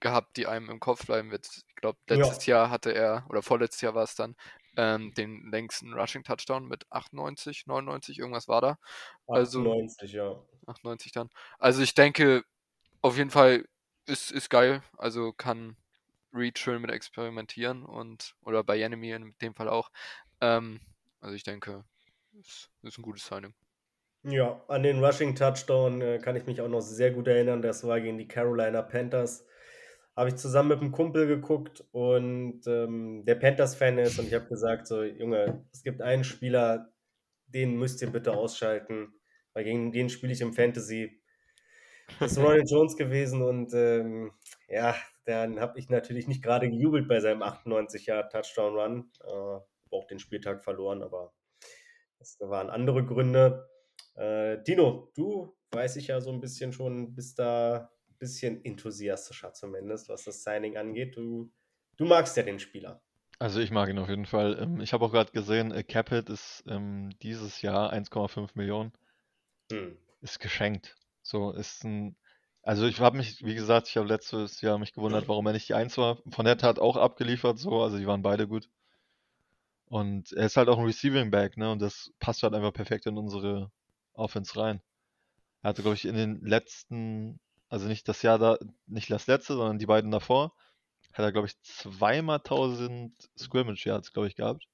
gehabt, die einem im Kopf bleiben wird. Ich glaube, letztes ja. Jahr hatte er, oder vorletztes Jahr war es dann, ähm, den längsten Rushing Touchdown mit 98, 99, irgendwas war da. Also, 98, ja. 98 dann. Also ich denke, auf jeden Fall ist, ist geil. Also kann Reed schön mit experimentieren und oder bei Enemy in dem Fall auch. Ähm, also ich denke, ist, ist ein gutes Signing. Ja, an den Rushing Touchdown äh, kann ich mich auch noch sehr gut erinnern. Das war gegen die Carolina Panthers habe ich zusammen mit einem Kumpel geguckt und ähm, der Panthers-Fan ist und ich habe gesagt, so Junge, es gibt einen Spieler, den müsst ihr bitte ausschalten, weil gegen den spiele ich im Fantasy. Das ist Ronald Jones gewesen und ähm, ja, dann habe ich natürlich nicht gerade gejubelt bei seinem 98 Jahr Touchdown Run. Äh, auch den Spieltag verloren, aber das waren andere Gründe. Äh, Dino, du weiß ich ja so ein bisschen schon, bist da bisschen enthusiastischer zumindest, was das Signing angeht. Du, du magst ja den Spieler. Also ich mag ihn auf jeden Fall. Ähm, ich habe auch gerade gesehen, äh, Capit ist ähm, dieses Jahr 1,5 Millionen. Hm. Ist geschenkt. So ist ein. Also ich habe mich, wie gesagt, ich habe letztes Jahr mich gewundert, warum er nicht die Eins war. Von der hat auch abgeliefert, so, also die waren beide gut. Und er ist halt auch ein Receiving Back, ne? Und das passt halt einfach perfekt in unsere Offense rein. Er hatte, glaube ich, in den letzten also nicht das Jahr da, nicht das letzte, sondern die beiden davor, hat er, glaube ich, zweimal 1000 Scrimmage Yards, glaube ich, gehabt.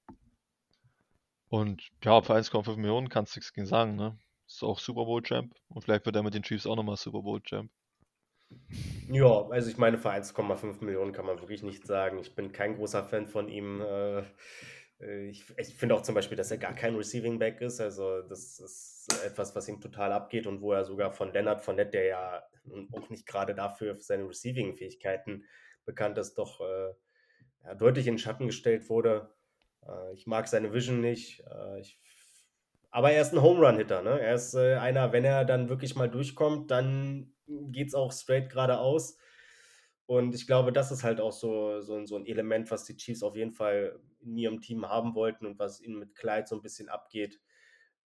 Und ja, für 1,5 Millionen kannst du nichts gegen sagen, ne? Ist auch Super Bowl Champ und vielleicht wird er mit den Chiefs auch nochmal Super Bowl Champ. Ja, also ich meine, für 1,5 Millionen kann man wirklich nicht sagen. Ich bin kein großer Fan von ihm. Äh, ich, ich finde auch zum Beispiel, dass er gar kein Receiving Back ist. Also das ist etwas, was ihm total abgeht und wo er sogar von Leonard Fournette, der ja auch nicht gerade dafür für seine Receiving-Fähigkeiten bekannt ist, doch äh, ja, deutlich in Schatten gestellt wurde. Äh, ich mag seine Vision nicht. Äh, ich, aber er ist ein Home Run-Hitter. Ne? Er ist äh, einer, wenn er dann wirklich mal durchkommt, dann geht es auch straight geradeaus. Und ich glaube, das ist halt auch so, so, so ein Element, was die Chiefs auf jeden Fall in ihrem Team haben wollten und was ihnen mit Clyde so ein bisschen abgeht.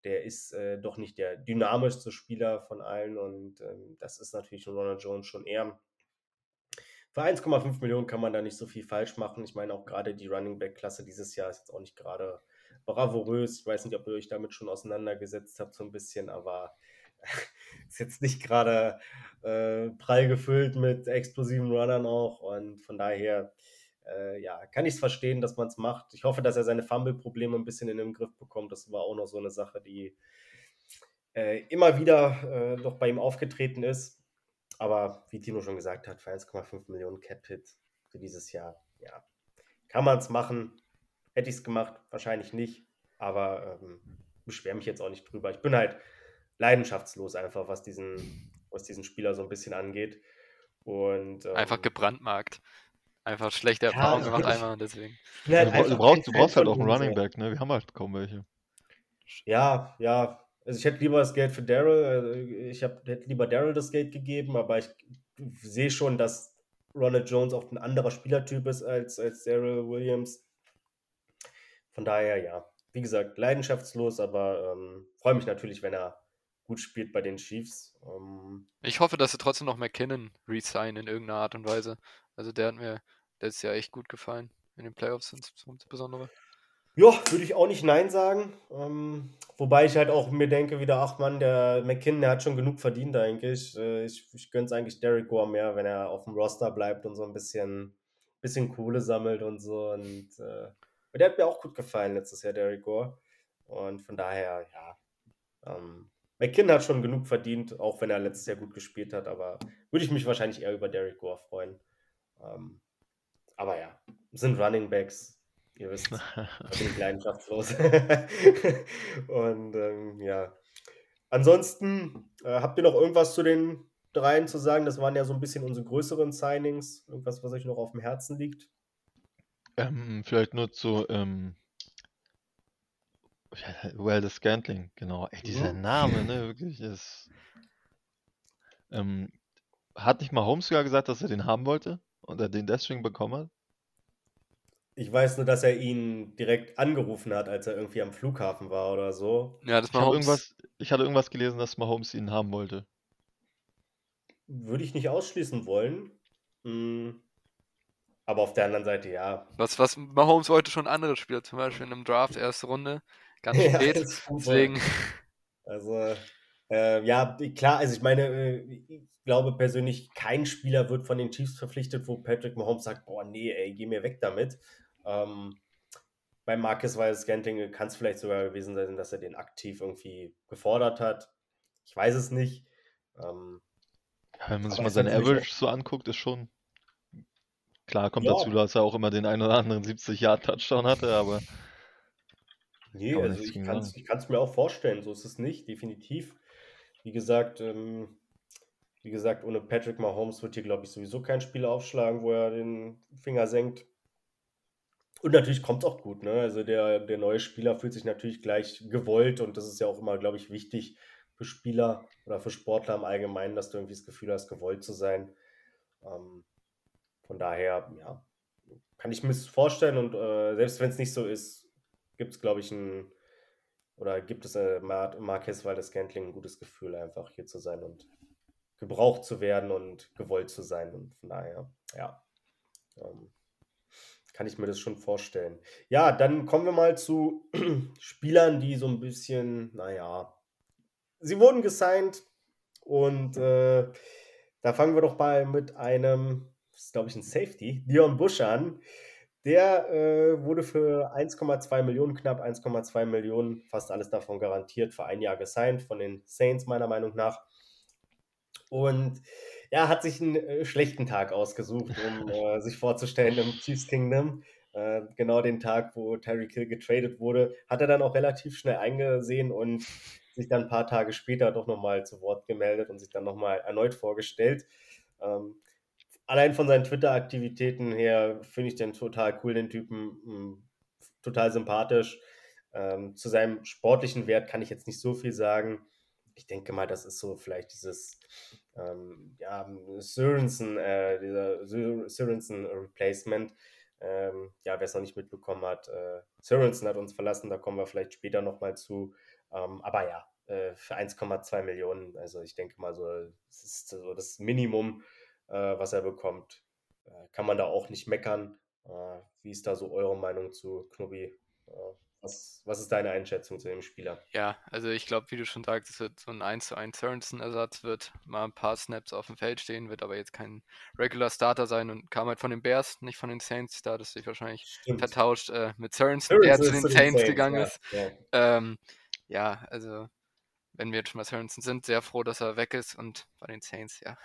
Der ist äh, doch nicht der dynamischste Spieler von allen und ähm, das ist natürlich Ronald Jones schon eher. Für 1,5 Millionen kann man da nicht so viel falsch machen. Ich meine, auch gerade die Running Back-Klasse dieses Jahr ist jetzt auch nicht gerade bravourös. Ich weiß nicht, ob ihr euch damit schon auseinandergesetzt habt, so ein bisschen, aber ist jetzt nicht gerade äh, prall gefüllt mit explosiven Runnern auch. Und von daher, äh, ja, kann ich es verstehen, dass man es macht. Ich hoffe, dass er seine Fumble-Probleme ein bisschen in den Griff bekommt. Das war auch noch so eine Sache, die äh, immer wieder äh, doch bei ihm aufgetreten ist. Aber wie Tino schon gesagt hat, für 1,5 Millionen Cap-Hit für dieses Jahr, ja, kann man es machen. Hätte ich es gemacht, wahrscheinlich nicht. Aber ähm, beschwere mich jetzt auch nicht drüber. Ich bin halt leidenschaftslos einfach, was diesen, was diesen Spieler so ein bisschen angeht. Und, ähm, einfach gebrandmarkt. Einfach schlechte Erfahrungen ja, gemacht einmal und deswegen. Ja, du, du, brauchst, du brauchst halt auch einen Running Back, ne? Wir haben halt kaum welche. Ja, ja. Also ich hätte lieber das Geld für Daryl, also ich hab, hätte lieber Daryl das Geld gegeben, aber ich sehe schon, dass Ronald Jones auch ein anderer Spielertyp ist als, als Daryl Williams. Von daher, ja, wie gesagt, leidenschaftslos, aber ähm, freue mich natürlich, wenn er gut spielt bei den Chiefs. Ähm, ich hoffe, dass sie trotzdem noch McKinnon resign in irgendeiner Art und Weise. Also der hat mir letztes Jahr echt gut gefallen. In den Playoffs insbesondere. Ja, würde ich auch nicht Nein sagen. Ähm, wobei ich halt auch mir denke, wieder, ach man, der McKinnon, der hat schon genug verdient eigentlich. Äh, ich ich gönne es eigentlich Derek Gore mehr, wenn er auf dem Roster bleibt und so ein bisschen, bisschen Kohle sammelt und so. Und äh, der hat mir auch gut gefallen letztes Jahr, Derek Gore. Und von daher, ja, ähm, McKinn hat schon genug verdient, auch wenn er letztes Jahr gut gespielt hat, aber würde ich mich wahrscheinlich eher über Derek Gore freuen. Ähm, aber ja, sind Running Backs, ihr wisst, da bin ich leidenschaftslos. Und ähm, ja, ansonsten äh, habt ihr noch irgendwas zu den dreien zu sagen? Das waren ja so ein bisschen unsere größeren Signings. Irgendwas, was euch noch auf dem Herzen liegt? Ähm, vielleicht nur zu ähm, Well, the Scantling, genau. Ey, dieser Mhm. Name, ne, wirklich ist. Ähm, hat nicht mal Holmes sogar gesagt, dass er den haben wollte und er den deswegen bekommen hat? Ich weiß nur, dass er ihn direkt angerufen hat, als er irgendwie am Flughafen war oder so. Ja, das Ich habe irgendwas, ich hatte irgendwas gelesen, dass Mahomes ihn haben wollte. Würde ich nicht ausschließen wollen. Hm. Aber auf der anderen Seite, ja. Was, was Mahomes wollte schon andere Spieler, zum Beispiel in einem Draft, erste Runde. Ganz spät. Ja, deswegen. Also, äh, ja, klar, also ich meine, äh, ich glaube persönlich, kein Spieler wird von den Chiefs verpflichtet, wo Patrick Mahomes sagt, boah, nee, ey, geh mir weg damit. Ähm, bei Marcus Weiß Scanting kann es vielleicht sogar gewesen sein, dass er den aktiv irgendwie gefordert hat. Ich weiß es nicht. Ähm, ja, wenn man sich mal seine Average so anguckt, ist schon klar, kommt ja. dazu, dass er auch immer den einen oder anderen 70-Jahr-Touchdown hatte, aber Nee, also ich kann es mir auch vorstellen, so ist es nicht, definitiv. Wie gesagt, ähm, wie gesagt, ohne Patrick Mahomes wird hier, glaube ich, sowieso kein Spiel aufschlagen, wo er den Finger senkt. Und natürlich kommt es auch gut, ne? Also der, der neue Spieler fühlt sich natürlich gleich gewollt und das ist ja auch immer, glaube ich, wichtig für Spieler oder für Sportler im Allgemeinen, dass du irgendwie das Gefühl hast, gewollt zu sein. Ähm, von daher, ja, kann ich mir das vorstellen und äh, selbst wenn es nicht so ist, gibt es, glaube ich, ein, oder gibt es äh, Mar Marquez Valdes Scantling ein gutes Gefühl, einfach hier zu sein und gebraucht zu werden und gewollt zu sein. Und von daher, ja, ähm, kann ich mir das schon vorstellen. Ja, dann kommen wir mal zu Spielern, die so ein bisschen, naja, sie wurden gesigned und äh, da fangen wir doch mal mit einem, das ist glaube ich ein Safety, Dion Busch an Der äh, wurde für 1,2 Millionen, knapp 1,2 Millionen, fast alles davon garantiert, für ein Jahr gesigned von den Saints, meiner Meinung nach. Und ja, hat sich einen äh, schlechten Tag ausgesucht, um äh, sich vorzustellen im Chiefs Kingdom. Äh, genau den Tag, wo Terry Kill getradet wurde, hat er dann auch relativ schnell eingesehen und sich dann ein paar Tage später doch nochmal zu Wort gemeldet und sich dann nochmal erneut vorgestellt. Ähm, allein von seinen Twitter-Aktivitäten her finde ich den total cool, den Typen, hm, total sympathisch. Ähm, zu seinem sportlichen Wert kann ich jetzt nicht so viel sagen. Ich denke mal, das ist so vielleicht dieses ähm, ja, Sorensen, äh, dieser Sorensen Replacement. Ähm, ja, wer es noch nicht mitbekommen hat, äh, Sorensen hat uns verlassen, da kommen wir vielleicht später nochmal zu. Ähm, aber ja, äh, für 1,2 Millionen, also ich denke mal so, das ist so das Minimum, was er bekommt. Äh, kann man da auch nicht meckern. Äh, wie ist da so eure Meinung zu Knubbi? Was, was, ist deine Einschätzung zu dem Spieler? Ja, also ich glaube, wie du schon sagst, es wird so ein 1 zu 1 Sorensen-Ersatz, wird mal ein paar Snaps auf dem Feld stehen, wird aber jetzt kein Regular Starter sein und kam halt von den Bears, nicht von den Saints, da hat es sich wahrscheinlich Stimmt. vertauscht äh, mit Sorensen, der zu den Saints, Saints gegangen ja, ist. Ja. Ähm, ja, also wenn wir jetzt schon mal Sorensen sind, sehr froh, dass er weg ist und bei den Saints, ja.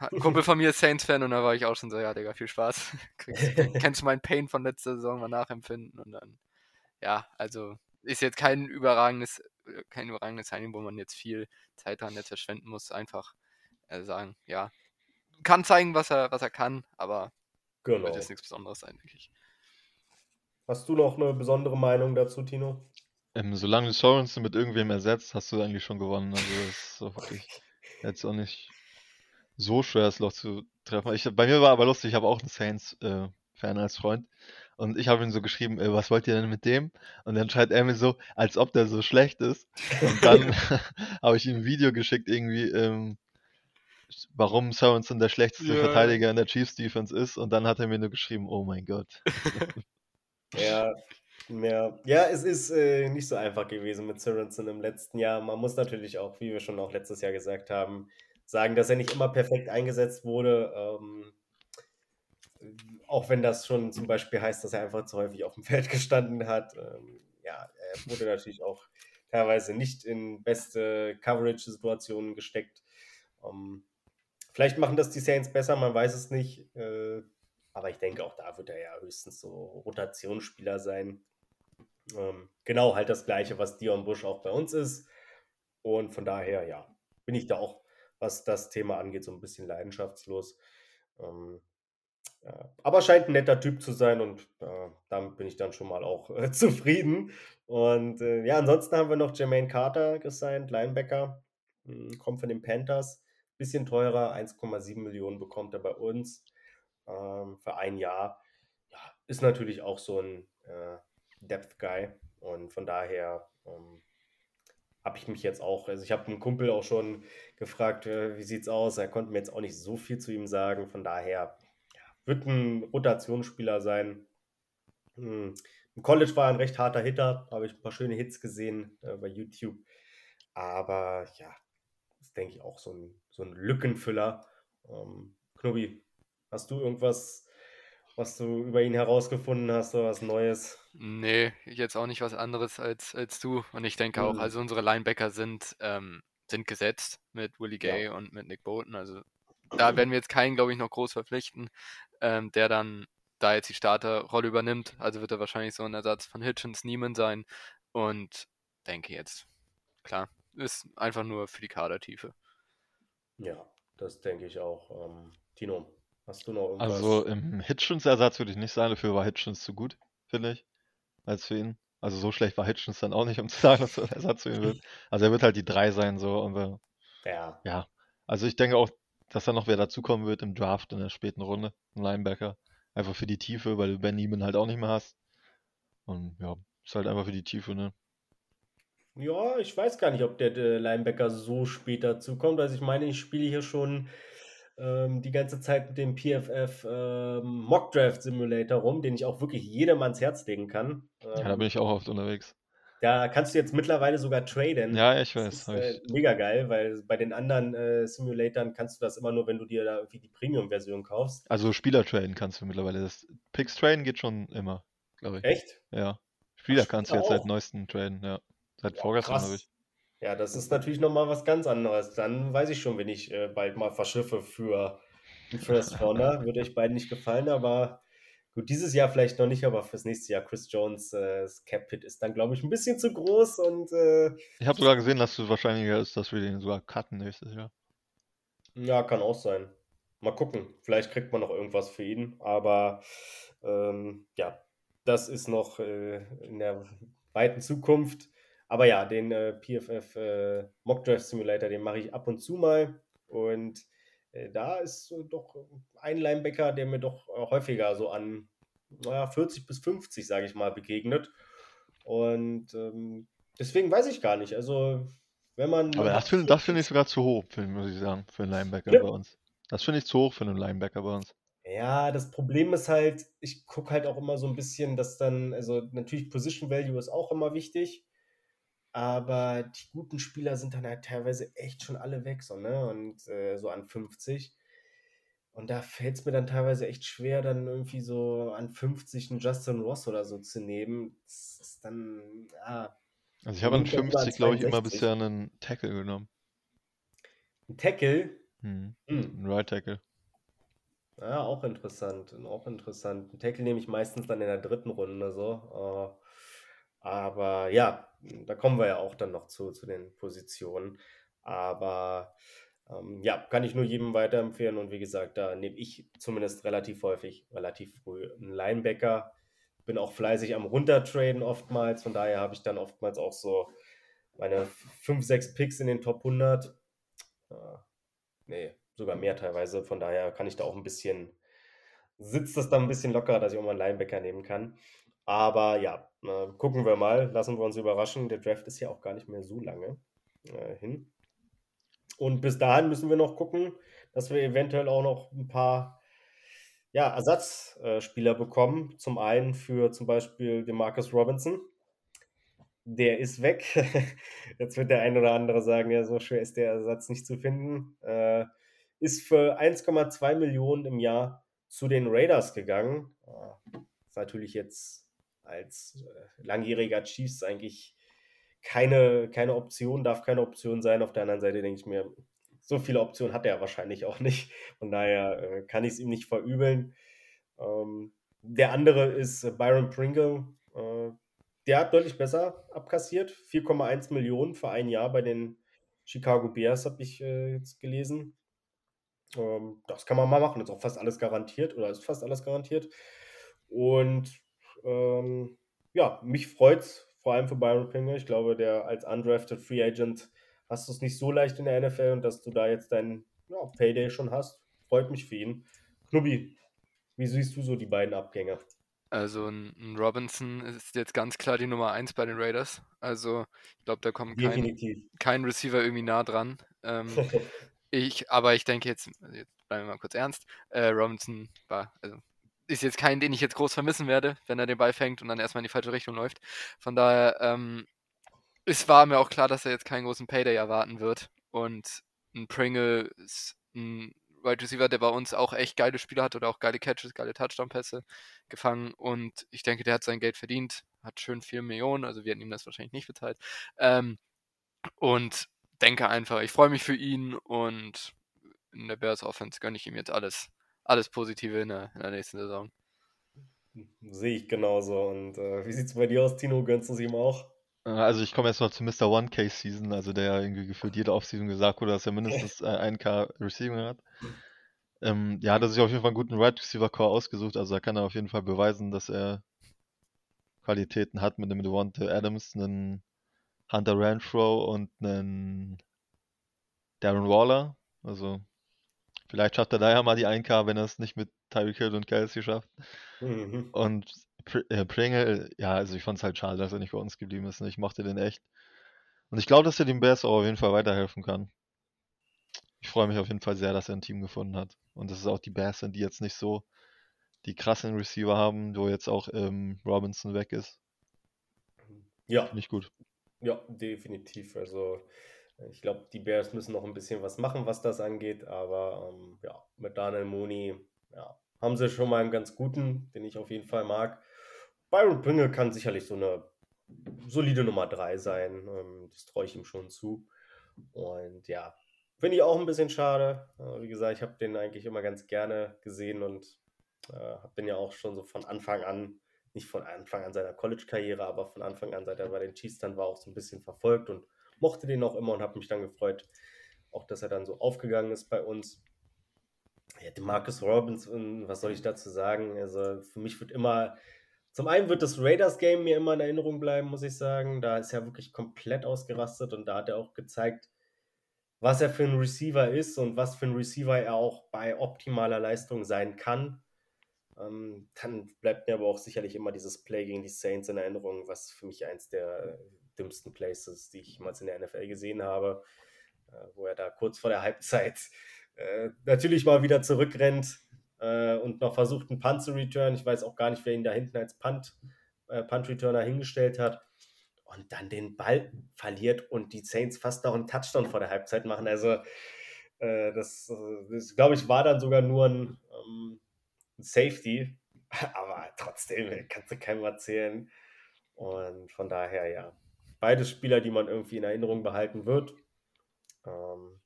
Ein Kumpel von mir ist Saints-Fan und da war ich auch schon so, ja, Digga, viel Spaß. Kennst du meinen Pain von letzter Saison mal nachempfinden und dann, ja, also ist jetzt kein überragendes, kein überragendes Signing, wo man jetzt viel Zeit dran jetzt verschwenden muss. Einfach äh, sagen, ja, kann zeigen, was er, was er kann, aber genau. wird jetzt nichts Besonderes sein, denke ich. Hast du noch eine besondere Meinung dazu, Tino? Ähm, solange du Sorensen mit irgendwem ersetzt, hast du eigentlich schon gewonnen. Also das ist auch wirklich jetzt auch nicht so schwer, das Loch zu treffen. Ich, bei mir war aber lustig, ich habe auch einen Saints-Fan äh, als Freund. Und ich habe ihm so geschrieben, äh, was wollt ihr denn mit dem? Und dann schreibt er mir so, als ob der so schlecht ist. Und dann habe ich ihm ein Video geschickt, irgendwie, ähm, warum Sorensen der schlechteste ja. Verteidiger in der Chiefs Defense ist. Und dann hat er mir nur geschrieben, oh mein Gott. ja, ja, ja, es ist äh, nicht so einfach gewesen mit Sorensen im letzten Jahr. Man muss natürlich auch, wie wir schon auch letztes Jahr gesagt haben, sagen, dass er nicht immer perfekt eingesetzt wurde. Ähm, auch wenn das schon zum Beispiel heißt, dass er einfach zu häufig auf dem Feld gestanden hat. Ähm, ja, er wurde natürlich auch teilweise nicht in beste Coverage-Situationen gesteckt. Ähm, vielleicht machen das die Saints besser, man weiß es nicht. Äh, aber ich denke, auch da wird er ja höchstens so Rotationsspieler sein. Ähm, genau, halt das Gleiche, was Dion Bush auch bei uns ist. Und von daher, ja, bin ich da auch, was das Thema angeht, so ein bisschen leidenschaftslos. Ähm, ja, aber scheint ein netter Typ zu sein und äh, damit bin ich dann schon mal auch äh, zufrieden. Und äh, ja, ansonsten haben wir noch Jermaine Carter gesigned, Linebacker, hm, kommt von den Panthers. Bisschen teurer, 1,7 Millionen bekommt er bei uns ähm, für ein Jahr. Ja, ist natürlich auch so ein äh, Depth Guy. Und von daher ähm, habe ich mich jetzt auch, also ich habe einen Kumpel auch schon gefragt, äh, wie sieht's aus? Er konnte mir jetzt auch nicht so viel zu ihm sagen. Von daher wird ein Rotationsspieler sein. Hm. Im College war er ein recht harter Hitter, habe ich ein paar schöne Hits gesehen äh, bei YouTube. Aber ja, ist denke ich auch so ein, so ein Lückenfüller. Ähm, Knobi, hast du irgendwas was du über ihn herausgefunden hast oder was Neues? Nee, jetzt auch nicht was anderes als, als du. Und ich denke auch, mhm. also unsere Linebacker sind, ähm, sind gesetzt mit Willie Gay ja. und mit Nick Bolton. Also da werden wir jetzt keinen, glaube ich, noch groß verpflichten, ähm, der dann da jetzt die Starterrolle übernimmt. Also wird er wahrscheinlich so ein Ersatz von Hitchens Neiman sein. Und denke jetzt, klar, ist einfach nur für die Kadertiefe. Ja, das denke ich auch. Ähm, Tino, Hast du noch irgendwas? Also im Hitchens-Ersatz würde ich nicht sagen, dafür war Hitchens zu gut, finde ich, als für ihn. Also so schlecht war Hitchens dann auch nicht, um zu sagen, dass er ein Ersatz für ihn wird. Also er wird halt die drei sein, so. Und wir, ja. Ja. Also ich denke auch, dass da noch wer dazukommen wird im Draft in der späten Runde, ein Linebacker. Einfach für die Tiefe, weil du Ben Neiman halt auch nicht mehr hast. Und ja, ist halt einfach für die Tiefe, ne? Ja, ich weiß gar nicht, ob der, der Linebacker so spät dazukommt. Also ich meine, ich spiele hier schon ähm, die ganze Zeit mit dem PFF ähm, Mock Draft Simulator rum, den ich auch wirklich jedem ans Herz legen kann. Ähm, ja, da bin ich auch oft unterwegs. Da kannst du jetzt mittlerweile sogar traden. Ja, ich weiß. Ist äh, mega geil, weil bei den anderen äh, Simulatoren kannst du das immer nur, wenn du dir da irgendwie die Premium-Version kaufst. Also Spieler traden kannst du mittlerweile. Das Picks traden geht schon immer, glaube ich. Echt? Ja. Spieler Ach, kannst du jetzt auch. seit neuestem traden, ja. Seit ja, vorgestern, glaube ich. Ja, das ist natürlich nochmal was ganz anderes. Dann weiß ich schon, wenn ich äh, bald mal verschiffe für First Rounder. Würde euch beiden nicht gefallen, aber Gut, dieses Jahr vielleicht noch nicht, aber fürs nächste Jahr Chris Jones äh, Cap Hit ist dann, glaube ich, ein bisschen zu groß und. Äh, ich habe sogar gesehen, dass es wahrscheinlicher ist, dass wir den sogar cutten nächstes Jahr. Ja, kann auch sein. Mal gucken. Vielleicht kriegt man noch irgendwas für ihn, aber ähm, ja, das ist noch äh, in der weiten Zukunft. Aber ja, den äh, PFF äh, Mock Draft Simulator, den mache ich ab und zu mal und äh, da ist doch ein Linebacker, der mir doch äh, häufiger so an naja, 40 bis 50, sage ich mal, begegnet. Und ähm, deswegen weiß ich gar nicht. Also, wenn man. Aber das finde find ich sogar zu hoch, muss ich sagen, für einen Linebacker ja. bei uns. Das finde ich zu hoch für einen Linebacker bei uns. Ja, das Problem ist halt, ich gucke halt auch immer so ein bisschen, dass dann, also natürlich Position Value ist auch immer wichtig. Aber die guten Spieler sind dann halt teilweise echt schon alle weg, so, ne? Und äh, so an 50. Und da fällt es mir dann teilweise echt schwer, dann irgendwie so an 50 einen Justin Ross oder so zu nehmen. Das ist dann, ja. Also ich habe an 50, glaube ich, immer bisher einen Tackle genommen. Ein Tackle? Hm. Hm. Ein Right Tackle. Ja, auch interessant. Auch interessant. Ein Tackle nehme ich meistens dann in der dritten Runde so. Uh, aber ja, da kommen wir ja auch dann noch zu, zu den Positionen. Aber ähm, ja, kann ich nur jedem weiterempfehlen. Und wie gesagt, da nehme ich zumindest relativ häufig, relativ früh einen Linebacker. Bin auch fleißig am Runtertraden oftmals. Von daher habe ich dann oftmals auch so meine 5, 6 Picks in den Top 100. Äh, nee, sogar mehr teilweise. Von daher kann ich da auch ein bisschen, sitzt das dann ein bisschen lockerer, dass ich auch mal einen Linebacker nehmen kann. Aber ja, äh, gucken wir mal, lassen wir uns überraschen. Der Draft ist ja auch gar nicht mehr so lange äh, hin. Und bis dahin müssen wir noch gucken, dass wir eventuell auch noch ein paar ja, Ersatzspieler bekommen. Zum einen für zum Beispiel den Marcus Robinson. Der ist weg. Jetzt wird der ein oder andere sagen, ja, so schwer ist der Ersatz nicht zu finden. Äh, ist für 1,2 Millionen im Jahr zu den Raiders gegangen. Äh, ist natürlich jetzt als äh, langjähriger Chiefs eigentlich keine, keine Option, darf keine Option sein. Auf der anderen Seite denke ich mir, so viele Optionen hat er wahrscheinlich auch nicht. Von daher äh, kann ich es ihm nicht verübeln. Ähm, der andere ist äh, Byron Pringle. Der hat deutlich besser abkassiert. 4,1 Millionen für ein Jahr bei den Chicago Bears, habe ich jetzt gelesen. Ähm, das kann man mal machen. Ist auch fast alles garantiert oder ist fast alles garantiert. Und ähm, ja, mich freut es vor allem für Byron Pringle. Ich glaube, der als undrafted Free Agent hast du es nicht so leicht in der NFL und dass du da jetzt deinen ja, Payday schon hast, freut mich für ihn. Knubbi, wie siehst du so die beiden Abgänge? Also ein Robinson ist jetzt ganz klar die Nummer 1 bei den Raiders. Also ich glaube, da kommt kein, kein Receiver irgendwie nah dran. Ähm, ich, aber ich denke jetzt, jetzt bleiben wir mal kurz ernst, äh, Robinson war, also ist jetzt kein, den ich jetzt groß vermissen werde, wenn er den Ball fängt und dann erstmal in die falsche Richtung läuft. Von daher, ähm, es war mir auch klar, dass er jetzt keinen großen Payday erwarten wird. Und ein Pringle ist ein Wide Receiver, der bei uns auch echt geile Spieler hat oder auch geile Catches, geile Touchdown-Pässe gefangen. Und ich denke, der hat sein Geld verdient, hat schön 4 Millionen, also wir hätten ihm das wahrscheinlich nicht bezahlt. Ähm, und denke einfach, ich freue mich für ihn und in der Bears Offense gönne ich ihm jetzt alles alles Positive in der, in der nächsten Saison. Sehe ich genauso. Und äh, wie sieht es bei dir aus, Tino? Gönnst du es ihm auch? Äh, also ich komme jetzt mal zu Mr. One Case Season, also der irgendwie gefühlt jede Offseason gesagt wurde, dass er mindestens äh, 1K Receiving hat. Ähm, ja, hat er sich auf jeden Fall einen guten Right Receiver Core ausgesucht, also er kann er auf jeden Fall beweisen, dass er Qualitäten hat mit einem Devonta Adams, einen Hunter Renfro und einen Darren Waller. Also Vielleicht schafft er da ja mal die 1K, wenn er es nicht mit Tyreek Hill und Kelsey schafft. Mhm. Und Pr äh, Pringle, ja, also ich fand es halt schade, dass er nicht bei uns geblieben ist. Ne? Ich mochte den echt. Und ich glaube, dass er dem Bears auch auf jeden Fall weiterhelfen kann. Ich freue mich auf jeden Fall sehr, dass er ein Team gefunden hat. Und dass es auch die Bears sind, die jetzt nicht so die krassen Receiver haben, wo jetzt auch ähm, Robinson weg ist. Ja. Nicht gut. Ja, definitiv. Also ich glaube, die Bears müssen noch ein bisschen was machen, was das angeht, aber ähm, ja, mit Daniel Mooney ja, haben sie schon mal einen ganz guten, den ich auf jeden Fall mag. Byron Pringle kann sicherlich so eine solide Nummer 3 sein. Ähm, das traue ich ihm schon zu. Und ja, finde ich auch ein bisschen schade. Äh, wie gesagt, ich habe den eigentlich immer ganz gerne gesehen und äh, habe den ja auch schon so von Anfang an, nicht von Anfang an seiner College-Karriere, aber von Anfang an, seit er bei den Chiefs dann war, auch so ein bisschen verfolgt und mochte den auch immer und habe mich dann gefreut, auch dass er dann so aufgegangen ist bei uns. Ja, Marcus Robinson, was soll ich dazu sagen? Also für mich wird immer, zum einen wird das Raiders-Game mir immer in Erinnerung bleiben, muss ich sagen. Da ist er wirklich komplett ausgerastet und da hat er auch gezeigt, was er für ein Receiver ist und was für ein Receiver er auch bei optimaler Leistung sein kann. Ähm, dann bleibt mir aber auch sicherlich immer dieses Play gegen die Saints in Erinnerung, was für mich eins der dümmsten Places, die ich jemals in der NFL gesehen habe, äh, wo er da kurz vor der Halbzeit äh, natürlich mal wieder zurückrennt äh, und noch versucht, einen Punt zu return. Ich weiß auch gar nicht, wer ihn da hinten als Punt, äh, Punt-Returner hingestellt hat. Und dann den Ball verliert und die Saints fast noch einen Touchdown vor der Halbzeit machen. Also, das, das glaube ich, war dann sogar nur ein, ähm, ein Safety. Aber trotzdem kannst du keinem erzählen. Und von daher, ja, beide Spieler, die man irgendwie in Erinnerung behalten wird. Ähm,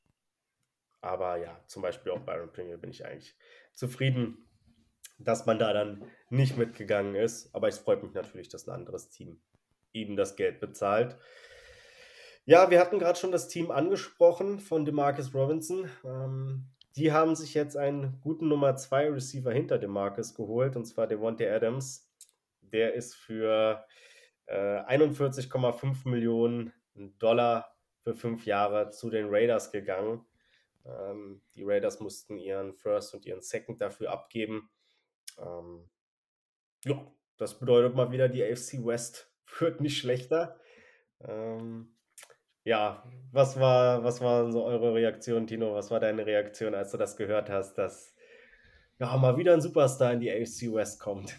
aber ja, zum Beispiel auch Byron Pringle bin ich eigentlich zufrieden, dass man da dann nicht mitgegangen ist. Aber es freut mich natürlich, dass ein anderes Team ihm das Geld bezahlt. Ja, wir hatten gerade schon das Team angesprochen von DeMarcus Robinson. Ähm, die haben sich jetzt einen guten Nummer 2 Receiver hinter DeMarcus geholt, und zwar Devontae Adams. Der ist für 41,5 äh, Millionen Dollar für fünf Jahre zu den Raiders gegangen. Ähm, die Raiders mussten ihren First und ihren Second dafür abgeben. Ähm, ja, das bedeutet mal wieder, die AFC West wird nicht schlechter. Ähm, ja, was war, was war so eure Reaktion, Tino? Was war deine Reaktion, als du das gehört hast, dass ja mal wieder ein Superstar in die AFC West kommt?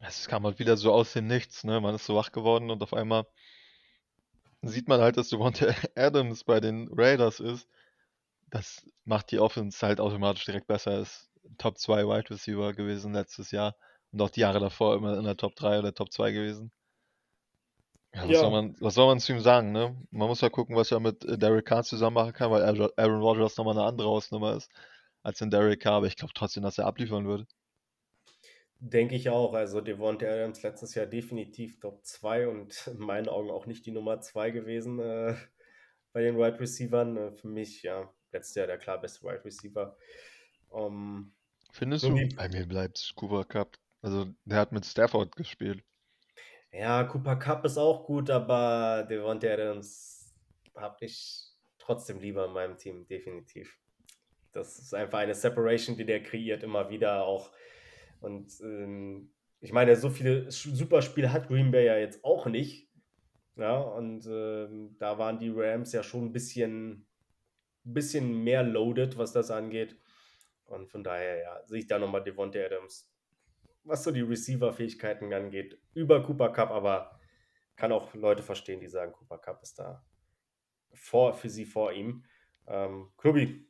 Es kam halt wieder so aus dem Nichts, ne? Man ist so wach geworden und auf einmal sieht man halt, dass Devonta Adams bei den Raiders ist. Das macht die Offense halt automatisch direkt besser. Er ist Top 2 Wide Receiver gewesen letztes Jahr und auch die Jahre davor immer in der Top 3 oder Top 2 gewesen. Ja, was, ja. Soll man, was soll man zu ihm sagen, ne? Man muss ja gucken, was er mit äh, Derek Carr zusammen machen kann, weil Aaron Rodgers nochmal eine andere Hausnummer ist als in Derek Carr, aber ich glaube trotzdem, dass er abliefern würde. Denke ich auch. Also Devonta Adams letztes Jahr definitiv Top 2 und in meinen Augen auch nicht die Nummer 2 gewesen äh, bei den Wide Receivern. Äh, für mich, ja, letztes Jahr der klar beste Wide Receiver. Um, Findest du? Bei mir bleibt Cooper Cup. Also der hat mit Stafford gespielt. Ja, Cooper Cup ist auch gut, aber Devonta Adams habe ich trotzdem lieber in meinem Team, definitiv. Das ist einfach eine Separation, die der kreiert, immer wieder auch und ähm, ich meine, so viele Superspiele hat Green Bay ja jetzt auch nicht. Ja, und ähm, da waren die Rams ja schon ein bisschen, bisschen mehr loaded, was das angeht. Und von daher, ja, sehe ich da nochmal Devontae Adams, was so die Receiver-Fähigkeiten angeht, über Cooper Cup, aber kann auch Leute verstehen, die sagen, Cooper Cup ist da vor, für sie vor ihm. Ähm, Klubi,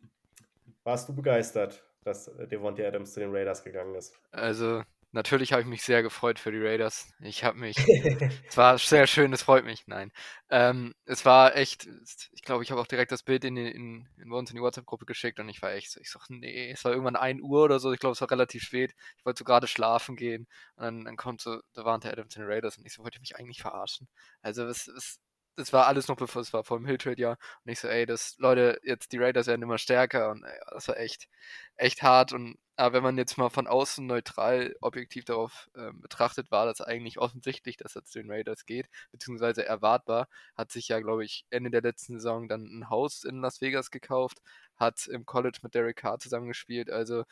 warst du begeistert? Dass Devontae Adams zu den Raiders gegangen ist. Also, natürlich habe ich mich sehr gefreut für die Raiders. Ich habe mich, es war sehr schön, es freut mich. Nein, ähm, es war echt, ich glaube, ich habe auch direkt das Bild in, in, in uns in die WhatsApp-Gruppe geschickt und ich war echt so, ich sag, nee, es war irgendwann 1 Uhr oder so, ich glaube, es war relativ spät. Ich wollte so gerade schlafen gehen und dann, dann kommt so Devontae Adams in den Raiders und ich so, wollte ich mich eigentlich verarschen. Also, es, es, war alles noch bevor es war vor dem Hilltrade ja und ich so ey das Leute jetzt die Raiders werden immer stärker. Und ey, das war echt echt hart. Und aber wenn man jetzt mal von außen neutral objektiv darauf äh, betrachtet war das eigentlich offensichtlich dass er zu den Raiders geht beziehungsweise erwartbar. Hat sich ja glaube ich Ende der letzten Saison dann ein Haus in Las Vegas gekauft hat im College mit Derek Carr zusammengespielt. Also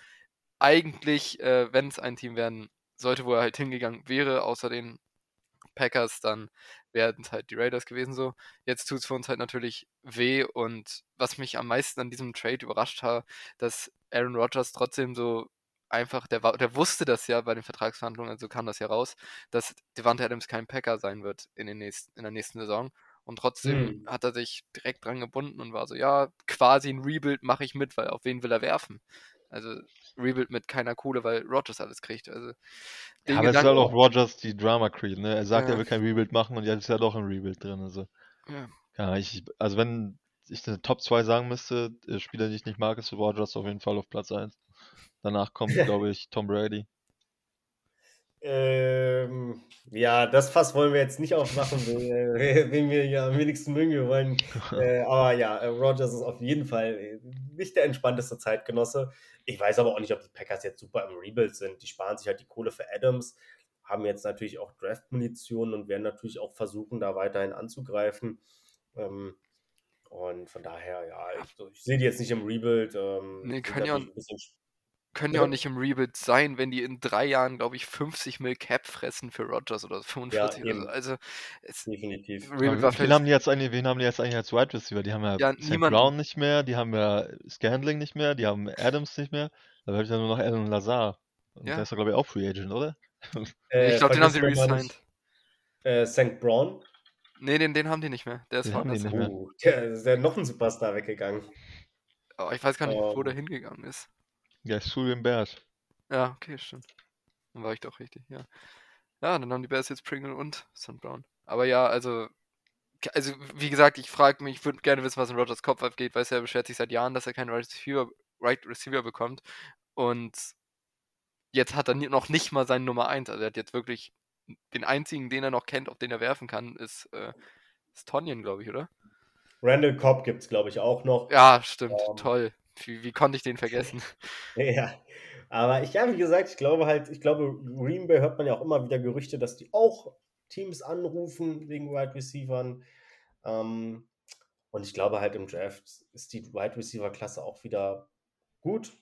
eigentlich äh, wenn es ein Team werden sollte wo er halt hingegangen wäre außer den Packers, dann wären es halt die Raiders gewesen so. Jetzt tut es für uns halt natürlich weh und was mich am meisten an diesem Trade überrascht hat, dass Aaron Rodgers trotzdem so einfach, der, der wusste das ja bei den Vertragsverhandlungen, also kam das ja raus, dass Devante Adams kein Packer sein wird in, den nächsten, in der nächsten Saison. Und trotzdem hm. hat er sich direkt dran gebunden und war so, ja, quasi ein Rebuild mache ich mit, weil auf wen will er werfen? Also Rebuild mit keiner Kohle, weil Rogers alles kriegt. Also, ja, aber es ist halt auch Rogers die Drama Creed, ne? Er sagt, ja. er will kein Rebuild machen und jetzt ist ja doch ein Rebuild drin. Also, ja. ja ich, also wenn ich eine Top 2 sagen müsste, Spieler, die ich nicht mag, ist Rogers auf jeden Fall auf Platz 1. Danach kommt, glaube ich, Tom Brady. Ähm, ja, das Fass wollen wir jetzt nicht aufmachen, wen, wen wir ja am wenigsten mögen. Wir wollen, äh, aber ja, äh, Rogers ist auf jeden Fall äh, nicht der entspannteste Zeitgenosse. Ich weiß aber auch nicht, ob die Packers jetzt super im Rebuild sind. Die sparen sich halt die Kohle für Adams, haben jetzt natürlich auch Draft-Munition und werden natürlich auch versuchen, da weiterhin anzugreifen. Ähm, und von daher, ja, ich, ich sehe die jetzt nicht im Rebuild. Ähm, nee, können ja, ein bisschen können ja auch nicht im Rebuild sein, wenn die in drei Jahren, glaube ich, 50 Mil Cap fressen für Rogers oder 45. Ja, oder also, es, Definitiv. Rebuild war wen, haben die jetzt eigentlich, wen haben die jetzt eigentlich als Wide Receiver? Die haben ja, ja St. Brown nicht mehr, die haben ja Scandling nicht mehr, die haben Adams nicht mehr. Da habe ich ja nur noch Alan Lazar. Und ja. der ist ja, glaube ich, auch Free Agent, oder? Äh, ich glaube, den haben sie resigned. Äh, St. Brown? Nee, den, den haben die nicht mehr. Der ist haben nicht mehr. Oh, der ist ja noch ein Superstar weggegangen. Oh, ich weiß gar nicht, um. wo der ähm. hingegangen ist. Ja, ist Julian Bears. Ja, okay, stimmt. Dann war ich doch richtig, ja. Ja, dann haben die Bears jetzt Pringle und St. Brown. Aber ja, also, also wie gesagt, ich frage mich, ich würde gerne wissen, was in Rogers Kopf abgeht, weil er beschwert sich seit Jahren, dass er keinen Right Receiver, right Receiver bekommt. Und jetzt hat er noch nicht mal seinen Nummer 1. Also er hat jetzt wirklich den einzigen, den er noch kennt, auf den er werfen kann, ist, äh, ist Tonyan, glaube ich, oder? Randall Cobb gibt es, glaube ich, auch noch. Ja, stimmt. Ähm, Toll. Wie, wie konnte ich den vergessen? ja, aber ich, ja, wie gesagt, ich glaube halt, ich glaube, Green Bay hört man ja auch immer wieder Gerüchte, dass die auch Teams anrufen wegen Wide Receivern. Ähm, und ich glaube halt im Draft ist die Wide Receiver Klasse auch wieder gut.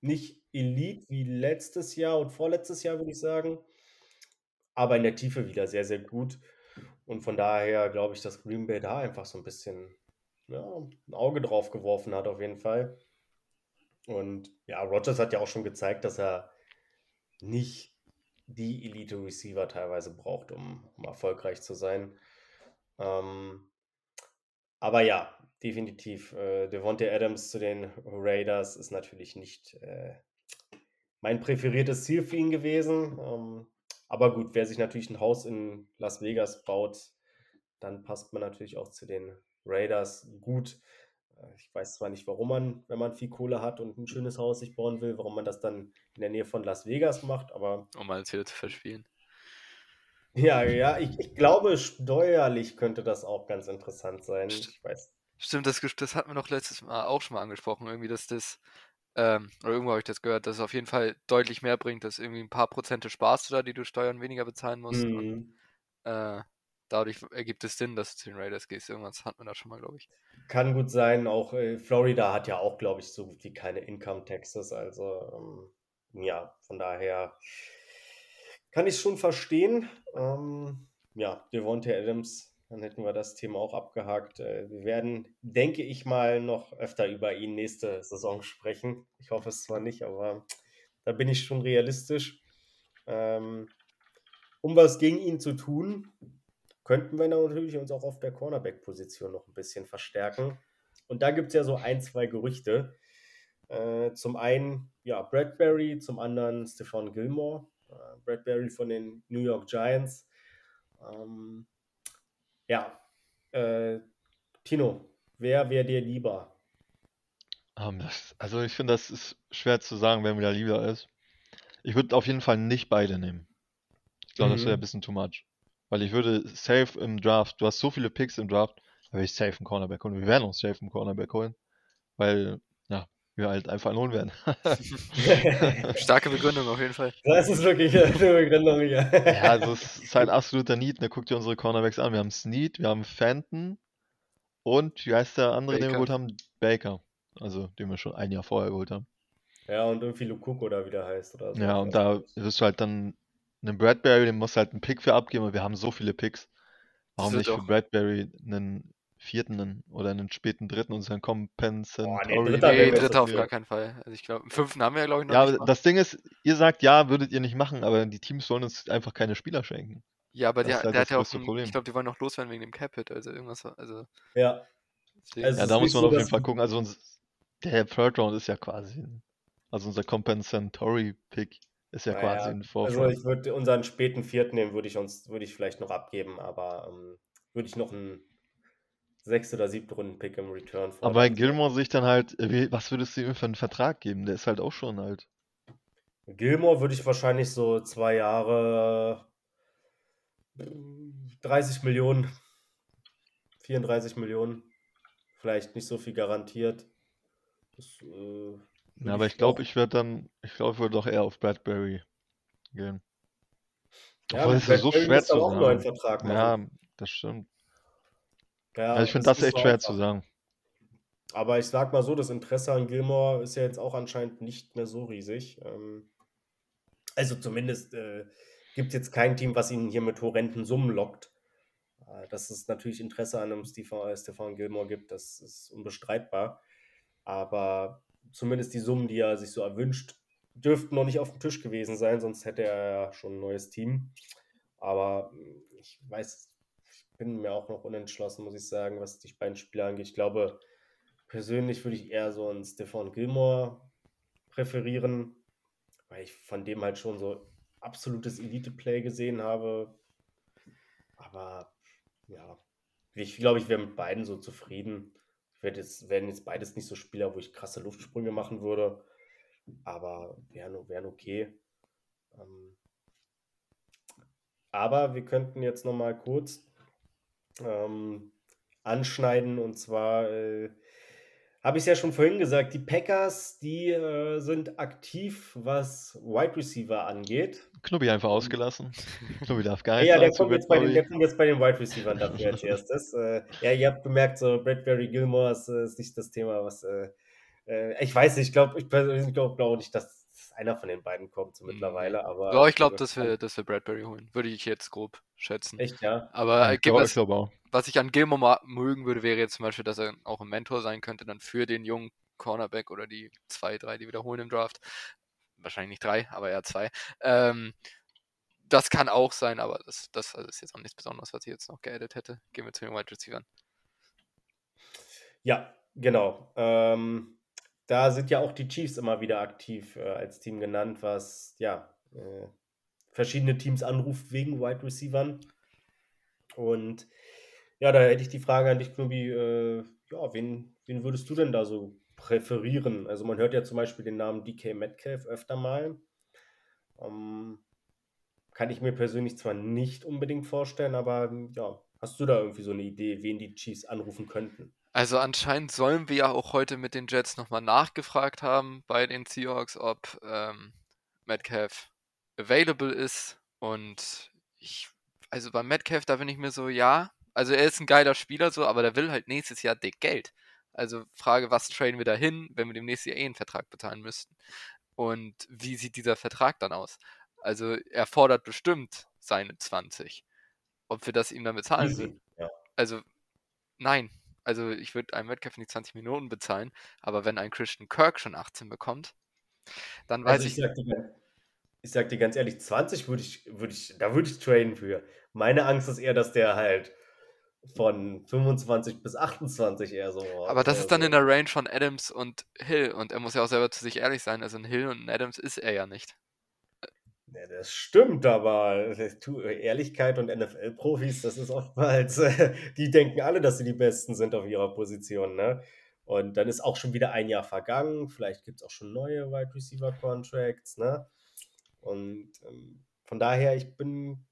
Nicht Elite wie letztes Jahr und vorletztes Jahr, würde ich sagen. Aber in der Tiefe wieder sehr, sehr gut. Und von daher glaube ich, dass Green Bay da einfach so ein bisschen ja, ein Auge drauf geworfen hat, auf jeden Fall. Und ja, Rogers hat ja auch schon gezeigt, dass er nicht die Elite-Receiver teilweise braucht, um, um erfolgreich zu sein. Ähm, aber ja, definitiv. Äh, Devontae Adams zu den Raiders ist natürlich nicht äh, mein präferiertes Ziel für ihn gewesen. Ähm, aber gut, wer sich natürlich ein Haus in Las Vegas baut, dann passt man natürlich auch zu den Raiders gut. Äh, ich weiß zwar nicht, warum man, wenn man viel Kohle hat und ein schönes Haus sich bauen will, warum man das dann in der Nähe von Las Vegas macht, aber. Um mal wieder zu verspielen. Ja, ja, ich, ich glaube, steuerlich könnte das auch ganz interessant sein. Ich weiß. Stimmt, das, das hat man doch letztes Mal auch schon mal angesprochen, irgendwie, dass das, ähm, oder irgendwo habe ich das gehört, dass es auf jeden Fall deutlich mehr bringt, dass irgendwie ein paar Prozente sparst du da, die du Steuern weniger bezahlen musst. Mhm. Und, äh, dadurch ergibt es Sinn, dass du zu den Raiders gehst. Irgendwas hat man da schon mal, glaube ich. Kann gut sein. Auch äh, Florida hat ja auch, glaube ich, so gut wie keine Income Taxes. Also ähm, ja, von daher kann ich es schon verstehen. Ähm, ja, Devontae Adams, dann hätten wir das Thema auch abgehakt. Äh, wir werden, denke ich mal, noch öfter über ihn nächste Saison sprechen. Ich hoffe es zwar nicht, aber da bin ich schon realistisch. Ähm, um was gegen ihn zu tun, könnten wir natürlich uns auch auf der Cornerback-Position noch ein bisschen verstärken. Und da gibt es ja so ein, zwei Gerüchte. Äh, zum einen, ja, Bradbury, zum anderen Stefan Gilmore. Äh, Bradbury von den New York Giants. Ähm, ja, äh, Tino, wer wäre dir lieber? Um, ähm, das, also ich finde, das ist schwer zu sagen, wer mir da lieber ist. Ich würde auf jeden Fall nicht beide nehmen. Ich glaube, mhm. das wäre ein bisschen too much. Weil ich würde safe im Draft, du hast so viele Picks im Draft, da würde ich safe einen Cornerback holen. Wir werden uns safe einen Cornerback holen. Weil, ja, wir halt einfach lohn werden. Starke Begründung auf jeden Fall. Das ist wirklich eine Begründung, ja. ja, also es ist halt absoluter Need. Ne? Guck dir unsere Cornerbacks an. Wir haben Snead, wir haben Fenton und wie heißt der andere, Baker. den wir geholt haben? Baker. Also, den wir schon ein Jahr vorher geholt haben. Ja, und irgendwie Lukuk oder wie der heißt. Oder so. Ja, und da wirst du halt dann einen Bradbury, den musst du halt einen Pick für abgeben, und wir haben so viele Picks. Warum nicht für Bradbury einen vierten oder einen späten dritten und dann Compensatory. Oh, nee, dritter, nee, dritter auf gar keinen Fall. Also ich glaube, im fünften haben wir ja, glaube ich, noch Ja, aber das Ding ist, ihr sagt ja, würdet ihr nicht machen, aber die Teams wollen uns einfach keine Spieler schenken. Ja, aber der, halt der hat ja auch, ein, ich glaube, die wollen noch loswerden wegen dem Capit, also irgendwas, also. Ja. Also ja, da muss man so, auf jeden Fall gucken. Also uns, der Third Round ist ja quasi, also unser Compensatory Pick ist ja naja, quasi ein Vorschlag. Also ich würde unseren späten vierten nehmen, würde ich uns, würde ich vielleicht noch abgeben, aber ähm, würde ich noch einen sechs oder siebten Runden Pick im Return fordern. Aber bei Gilmore sich dann halt, was würdest du ihm für einen Vertrag geben? Der ist halt auch schon alt. Gilmore würde ich wahrscheinlich so zwei Jahre 30 Millionen, 34 Millionen, vielleicht nicht so viel garantiert. Das, äh, ja, aber ich glaube, ich werde dann, ich glaube, ich würde doch eher auf Bradbury gehen. Ja, Obwohl es ist so schwer zu sagen. Vertrag Ja, das stimmt. Ja, also ich finde das, das echt schwer einfach. zu sagen. Aber ich sag mal so, das Interesse an Gilmore ist ja jetzt auch anscheinend nicht mehr so riesig. Ähm, also zumindest äh, gibt es jetzt kein Team, was ihn hier mit horrenden Summen lockt. Äh, dass es natürlich Interesse an einem Stefan, Stefan Gilmore gibt, das ist unbestreitbar. Aber zumindest die Summen, die er sich so erwünscht, dürften noch nicht auf dem Tisch gewesen sein, sonst hätte er ja schon ein neues Team. Aber ich weiß, ich bin mir auch noch unentschlossen, muss ich sagen, was die beiden Spieler angeht. Ich glaube, persönlich würde ich eher so einen Stefan Gilmore präferieren, weil ich von dem halt schon so absolutes Elite-Play gesehen habe. Aber ja, ich glaube, ich wäre mit beiden so zufrieden. Werde jetzt, werden jetzt beides nicht so Spieler, wo ich krasse Luftsprünge machen würde. Aber wären wären okay. Ähm, aber wir könnten jetzt noch mal kurz ähm, anschneiden und zwar äh, habe ich es ja schon vorhin gesagt, die Packers, die äh, sind aktiv, was Wide Receiver angeht. Knubbi einfach ausgelassen. Knubbi darf gar nicht. Ja, der kommt, jetzt bei den, der kommt jetzt bei den Wide Receivers dafür als erstes. Äh, ja, ihr habt bemerkt, so Bradbury Gilmore ist, äh, ist nicht das Thema, was. Äh, äh, ich weiß nicht, ich glaube, ich persönlich glaube glaub nicht, dass einer von den beiden kommt so mittlerweile. Aber ja, ich glaube, dass wir, dass wir Bradbury holen. Würde ich jetzt grob schätzen. Echt, ja. Aber ja, ich glaub, was, was ich an Gilmore mögen würde, wäre jetzt zum Beispiel, dass er auch ein Mentor sein könnte, dann für den jungen Cornerback oder die zwei, drei, die wiederholen im Draft. Wahrscheinlich nicht drei, aber eher zwei. Ähm, das kann auch sein, aber das, das ist jetzt auch nichts Besonderes, was ich jetzt noch geaddet hätte. Gehen wir zu den Wide Receivers. Ja, genau. Ähm, da sind ja auch die Chiefs immer wieder aktiv äh, als Team genannt, was ja äh, verschiedene Teams anruft wegen Wide Receivern. Und ja, da hätte ich die Frage an dich, Knubi, äh, ja, wen, wen würdest du denn da so präferieren? Also man hört ja zum Beispiel den Namen DK Metcalf öfter mal. Ähm, kann ich mir persönlich zwar nicht unbedingt vorstellen, aber ja, hast du da irgendwie so eine Idee, wen die Chiefs anrufen könnten? Also anscheinend sollen wir ja auch heute mit den Jets nochmal nachgefragt haben bei den Seahawks, ob ähm, Metcalf available ist. Und ich, also bei Metcalf, da bin ich mir so, ja, also er ist ein geiler Spieler so, aber der will halt nächstes Jahr dick Geld. Also Frage, was traden wir da hin, wenn wir dem nächsten Jahr eh einen Vertrag bezahlen müssten? Und wie sieht dieser Vertrag dann aus? Also er fordert bestimmt seine 20. Ob wir das ihm dann bezahlen würden? Ja. Also nein, also ich würde einem Metcalf nicht 20 Minuten bezahlen, aber wenn ein Christian Kirk schon 18 bekommt, dann weiß also ich. Ich sag, dir, ich sag dir ganz ehrlich, 20 würde ich, würde ich, da würde ich trainen für. Meine Angst ist eher, dass der halt von 25 bis 28 eher so. Aber das ist dann so. in der Range von Adams und Hill und er muss ja auch selber zu sich ehrlich sein. Also ein Hill und ein Adams ist er ja nicht. Ja, das stimmt, aber Ehrlichkeit und NFL-Profis, das ist oftmals, die denken alle, dass sie die Besten sind auf ihrer Position, ne? Und dann ist auch schon wieder ein Jahr vergangen, vielleicht gibt es auch schon neue Wide Receiver Contracts, ne? Und ähm, von daher, ich bin,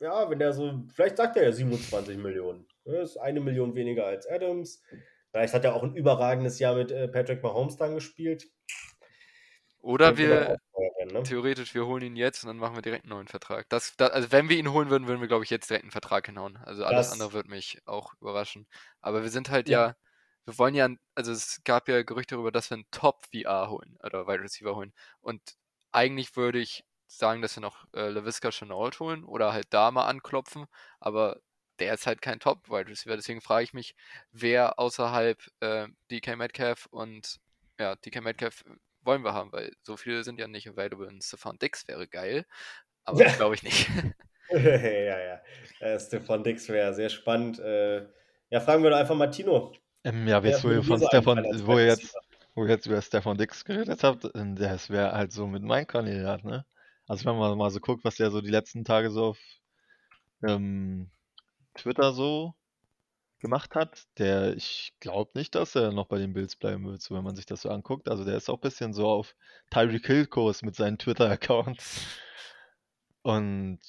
ja, wenn der so, vielleicht sagt er ja 27 Millionen. Das ist eine Million weniger als Adams. Vielleicht hat er auch ein überragendes Jahr mit äh, Patrick Mahomes dann gespielt. Oder wir, ne? theoretisch, wir holen ihn jetzt und dann machen wir direkt einen neuen Vertrag. Das, das, also wenn wir ihn holen würden, würden wir, glaube ich, jetzt direkt einen Vertrag hinhauen. Also alles das, andere würde mich auch überraschen. Aber wir sind halt ja. ja, wir wollen ja, also es gab ja Gerüchte darüber, dass wir einen Top-VR holen oder Wide Receiver holen. Und eigentlich würde ich sagen, dass wir noch äh, LaVisca Chenault holen oder halt da mal anklopfen. Aber der ist halt kein Top-Wide Receiver. Deswegen frage ich mich, wer außerhalb äh, DK Metcalf und ja, DK Metcalf wollen wir haben, weil so viele sind ja nicht available. Und Stefan Dix wäre geil, aber das glaube ich nicht. ja, ja. Äh, Stefan Dix wäre sehr spannend. Äh, ja, fragen wir doch einfach Martino. Ähm, ja, wisst ihr von Stefan, wo ihr jetzt, wo ihr jetzt über Stefan Dix geredet habt, ähm, das wäre halt so mit mein Kandidat, ne? Also wenn man mal so guckt, was der so die letzten Tage so auf ähm, Twitter so gemacht hat, der, ich glaube nicht, dass er noch bei den Bills bleiben wird, so wenn man sich das so anguckt. Also der ist auch ein bisschen so auf Tyreek Hill-Kurs mit seinen Twitter-Accounts. Und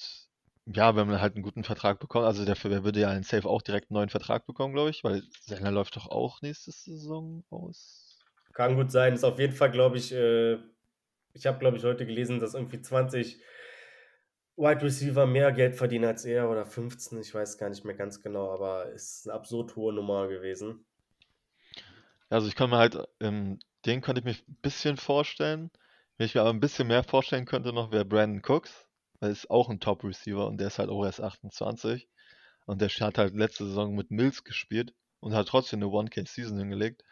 ja, wenn man halt einen guten Vertrag bekommt, also dafür der würde ja in Safe auch direkt einen neuen Vertrag bekommen, glaube ich, weil seiner läuft doch auch nächste Saison aus. Kann gut sein. Ist auf jeden Fall, glaube ich, äh, ich habe, glaube ich, heute gelesen, dass irgendwie 20 Wide Receiver mehr Geld verdienen als er oder 15, ich weiß gar nicht mehr ganz genau, aber ist eine absurd hohe Nummer gewesen. Also ich kann mir halt, ähm, den könnte ich mir ein bisschen vorstellen. Wenn ich mir aber ein bisschen mehr vorstellen könnte noch, wäre Brandon Cooks. Er ist auch ein Top-Receiver und der ist halt auch erst 28. Und der hat halt letzte Saison mit Mills gespielt und hat trotzdem eine One-K-Season hingelegt.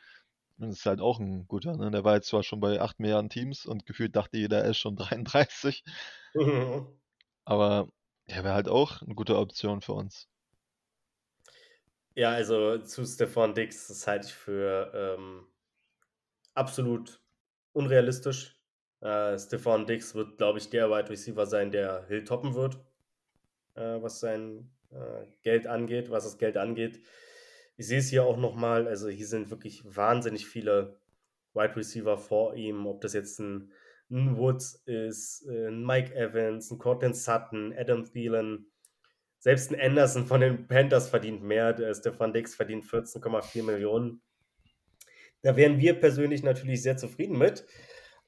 Und ist halt auch ein guter, ne? Der war jetzt zwar schon bei 8 Milliarden Teams und gefühlt dachte jeder, er ist schon 33. Aber der wäre halt auch eine gute Option für uns. Ja, also zu Stefan Dix, das halte ich für ähm, absolut unrealistisch. Äh, Stefan Dix wird, glaube ich, der Wide Receiver sein, der Hill toppen wird, äh, was sein äh, Geld angeht, was das Geld angeht. Ich sehe es hier auch nochmal, also hier sind wirklich wahnsinnig viele Wide Receiver vor ihm, ob das jetzt ein ein Woods ist, äh, ein Mike Evans, ein Cortland Sutton, Adam Thielen. Selbst ein Anderson von den Panthers verdient mehr. Der Stefan Dix verdient 14,4 Millionen. Da wären wir persönlich natürlich sehr zufrieden mit.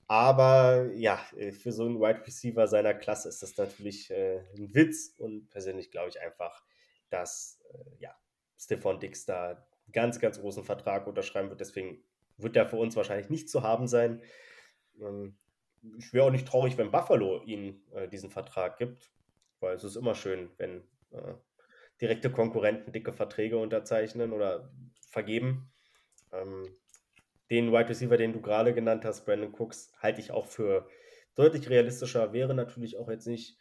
Aber ja, äh, für so einen Wide Receiver seiner Klasse ist das natürlich äh, ein Witz. Und persönlich glaube ich einfach, dass äh, ja, Stefan Dix da einen ganz, ganz großen Vertrag unterschreiben wird. Deswegen wird er für uns wahrscheinlich nicht zu haben sein. Ähm, ich wäre auch nicht traurig, wenn Buffalo ihm äh, diesen Vertrag gibt, weil es ist immer schön, wenn äh, direkte Konkurrenten dicke Verträge unterzeichnen oder vergeben. Ähm, den Wide Receiver, den du gerade genannt hast, Brandon Cooks, halte ich auch für deutlich realistischer. Wäre natürlich auch jetzt nicht,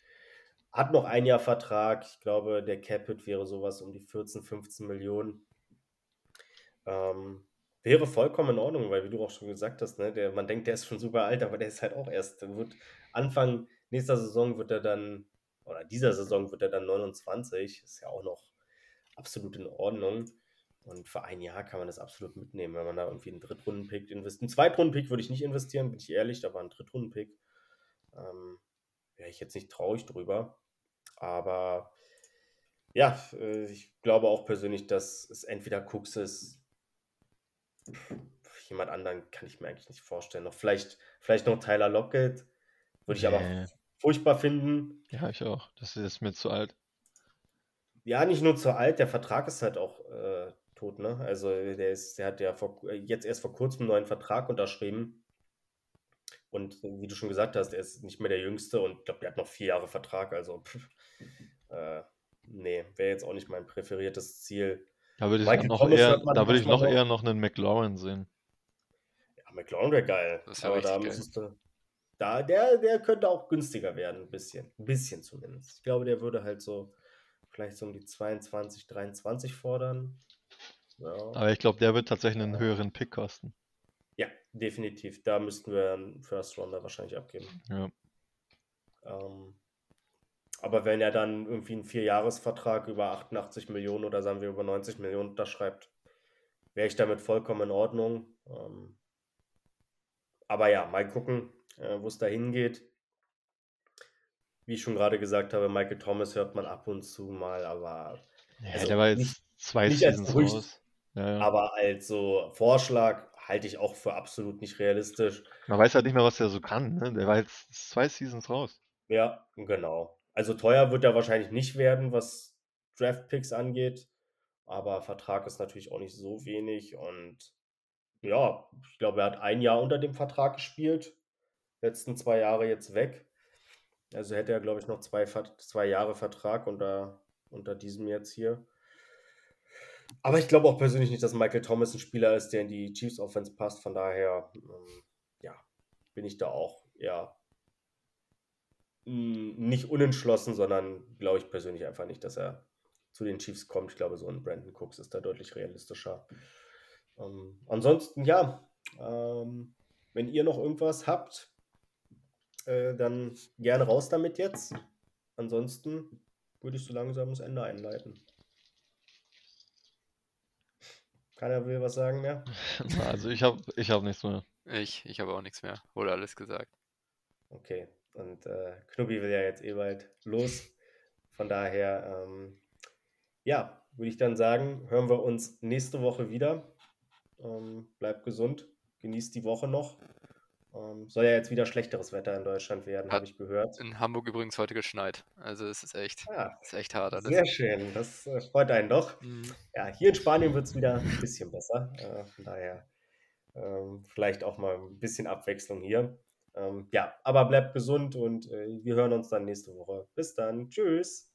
hat noch ein Jahr Vertrag. Ich glaube, der Capit wäre sowas um die 14, 15 Millionen. Ähm, Wäre vollkommen in Ordnung, weil wie du auch schon gesagt hast, ne, der, man denkt, der ist schon super alt, aber der ist halt auch erst, wird Anfang nächster Saison wird er dann, oder dieser Saison wird er dann 29, ist ja auch noch absolut in Ordnung. Und für ein Jahr kann man das absolut mitnehmen, wenn man da irgendwie einen Drittrunden-Pick investiert. Einen Zweitrunden-Pick würde ich nicht investieren, bin ich ehrlich, da war ein Drittrunden-Pick. Ähm, Wäre ich jetzt nicht traurig drüber. Aber ja, äh, ich glaube auch persönlich, dass es entweder Cooks ist, jemand anderen kann ich mir eigentlich nicht vorstellen. Noch vielleicht, vielleicht noch Tyler Lockett. Würde ich nee. aber furchtbar finden. Ja, ich auch. Das ist mir zu alt. Ja, nicht nur zu alt, der Vertrag ist halt auch äh, tot, ne? Also der ist, der hat ja vor, jetzt erst vor kurzem einen neuen Vertrag unterschrieben. Und wie du schon gesagt hast, er ist nicht mehr der Jüngste und ich glaube, der hat noch vier Jahre Vertrag. Also, pff, äh, nee, wäre jetzt auch nicht mein präferiertes Ziel. Da würde ich, noch eher, da würde ich noch eher noch einen McLaurin sehen. Ja, McLaurin wäre geil. Das aber da müsstest du. Da, der, der könnte auch günstiger werden, ein bisschen. Ein bisschen zumindest. Ich glaube, der würde halt so vielleicht so um die 22, 23 fordern. Ja. Aber ich glaube, der wird tatsächlich einen höheren Pick kosten. Ja, definitiv. Da müssten wir einen First Rounder wahrscheinlich abgeben. Ja. Ähm, aber wenn er dann irgendwie einen Vierjahresvertrag über 88 Millionen oder sagen wir über 90 Millionen unterschreibt, wäre ich damit vollkommen in Ordnung. Ähm, aber ja, mal gucken, äh, wo es da hingeht. Wie ich schon gerade gesagt habe, Michael Thomas hört man ab und zu mal, aber. Ja, also der war jetzt nicht, zwei Seasons raus. Ja, ja. Aber als so Vorschlag halte ich auch für absolut nicht realistisch. Man weiß halt nicht mehr, was er so kann. Ne? Der war jetzt zwei Seasons raus. Ja, genau. Also teuer wird er wahrscheinlich nicht werden, was Draft-Picks angeht. Aber Vertrag ist natürlich auch nicht so wenig. Und ja, ich glaube, er hat ein Jahr unter dem Vertrag gespielt. Letzten zwei Jahre jetzt weg. Also hätte er, glaube ich, noch zwei, zwei Jahre Vertrag unter, unter diesem jetzt hier. Aber ich glaube auch persönlich nicht, dass Michael Thomas ein Spieler ist, der in die Chiefs Offense passt. Von daher, ähm, ja, bin ich da auch eher nicht unentschlossen, sondern glaube ich persönlich einfach nicht, dass er zu den Chiefs kommt. Ich glaube, so ein Brandon Cooks ist da deutlich realistischer. Ähm, ansonsten, ja, ähm, wenn ihr noch irgendwas habt, äh, dann gerne raus damit jetzt. Ansonsten würde ich so langsam das Ende einleiten. Keiner will was sagen mehr? also ich habe ich hab nichts mehr. Ich, ich habe auch nichts mehr. Wurde alles gesagt. Okay. Und äh, Knubbi will ja jetzt eh bald los. Von daher, ähm, ja, würde ich dann sagen, hören wir uns nächste Woche wieder. Ähm, bleibt gesund, genießt die Woche noch. Ähm, soll ja jetzt wieder schlechteres Wetter in Deutschland werden, habe ich gehört. In Hamburg übrigens heute geschneit. Also es ist echt, ah, ist echt hart alles. Sehr schön, das äh, freut einen doch. Mhm. Ja, hier in Spanien wird es wieder ein bisschen besser. Äh, von daher ähm, vielleicht auch mal ein bisschen Abwechslung hier. Ähm, ja, aber bleibt gesund und äh, wir hören uns dann nächste Woche. Bis dann. Tschüss.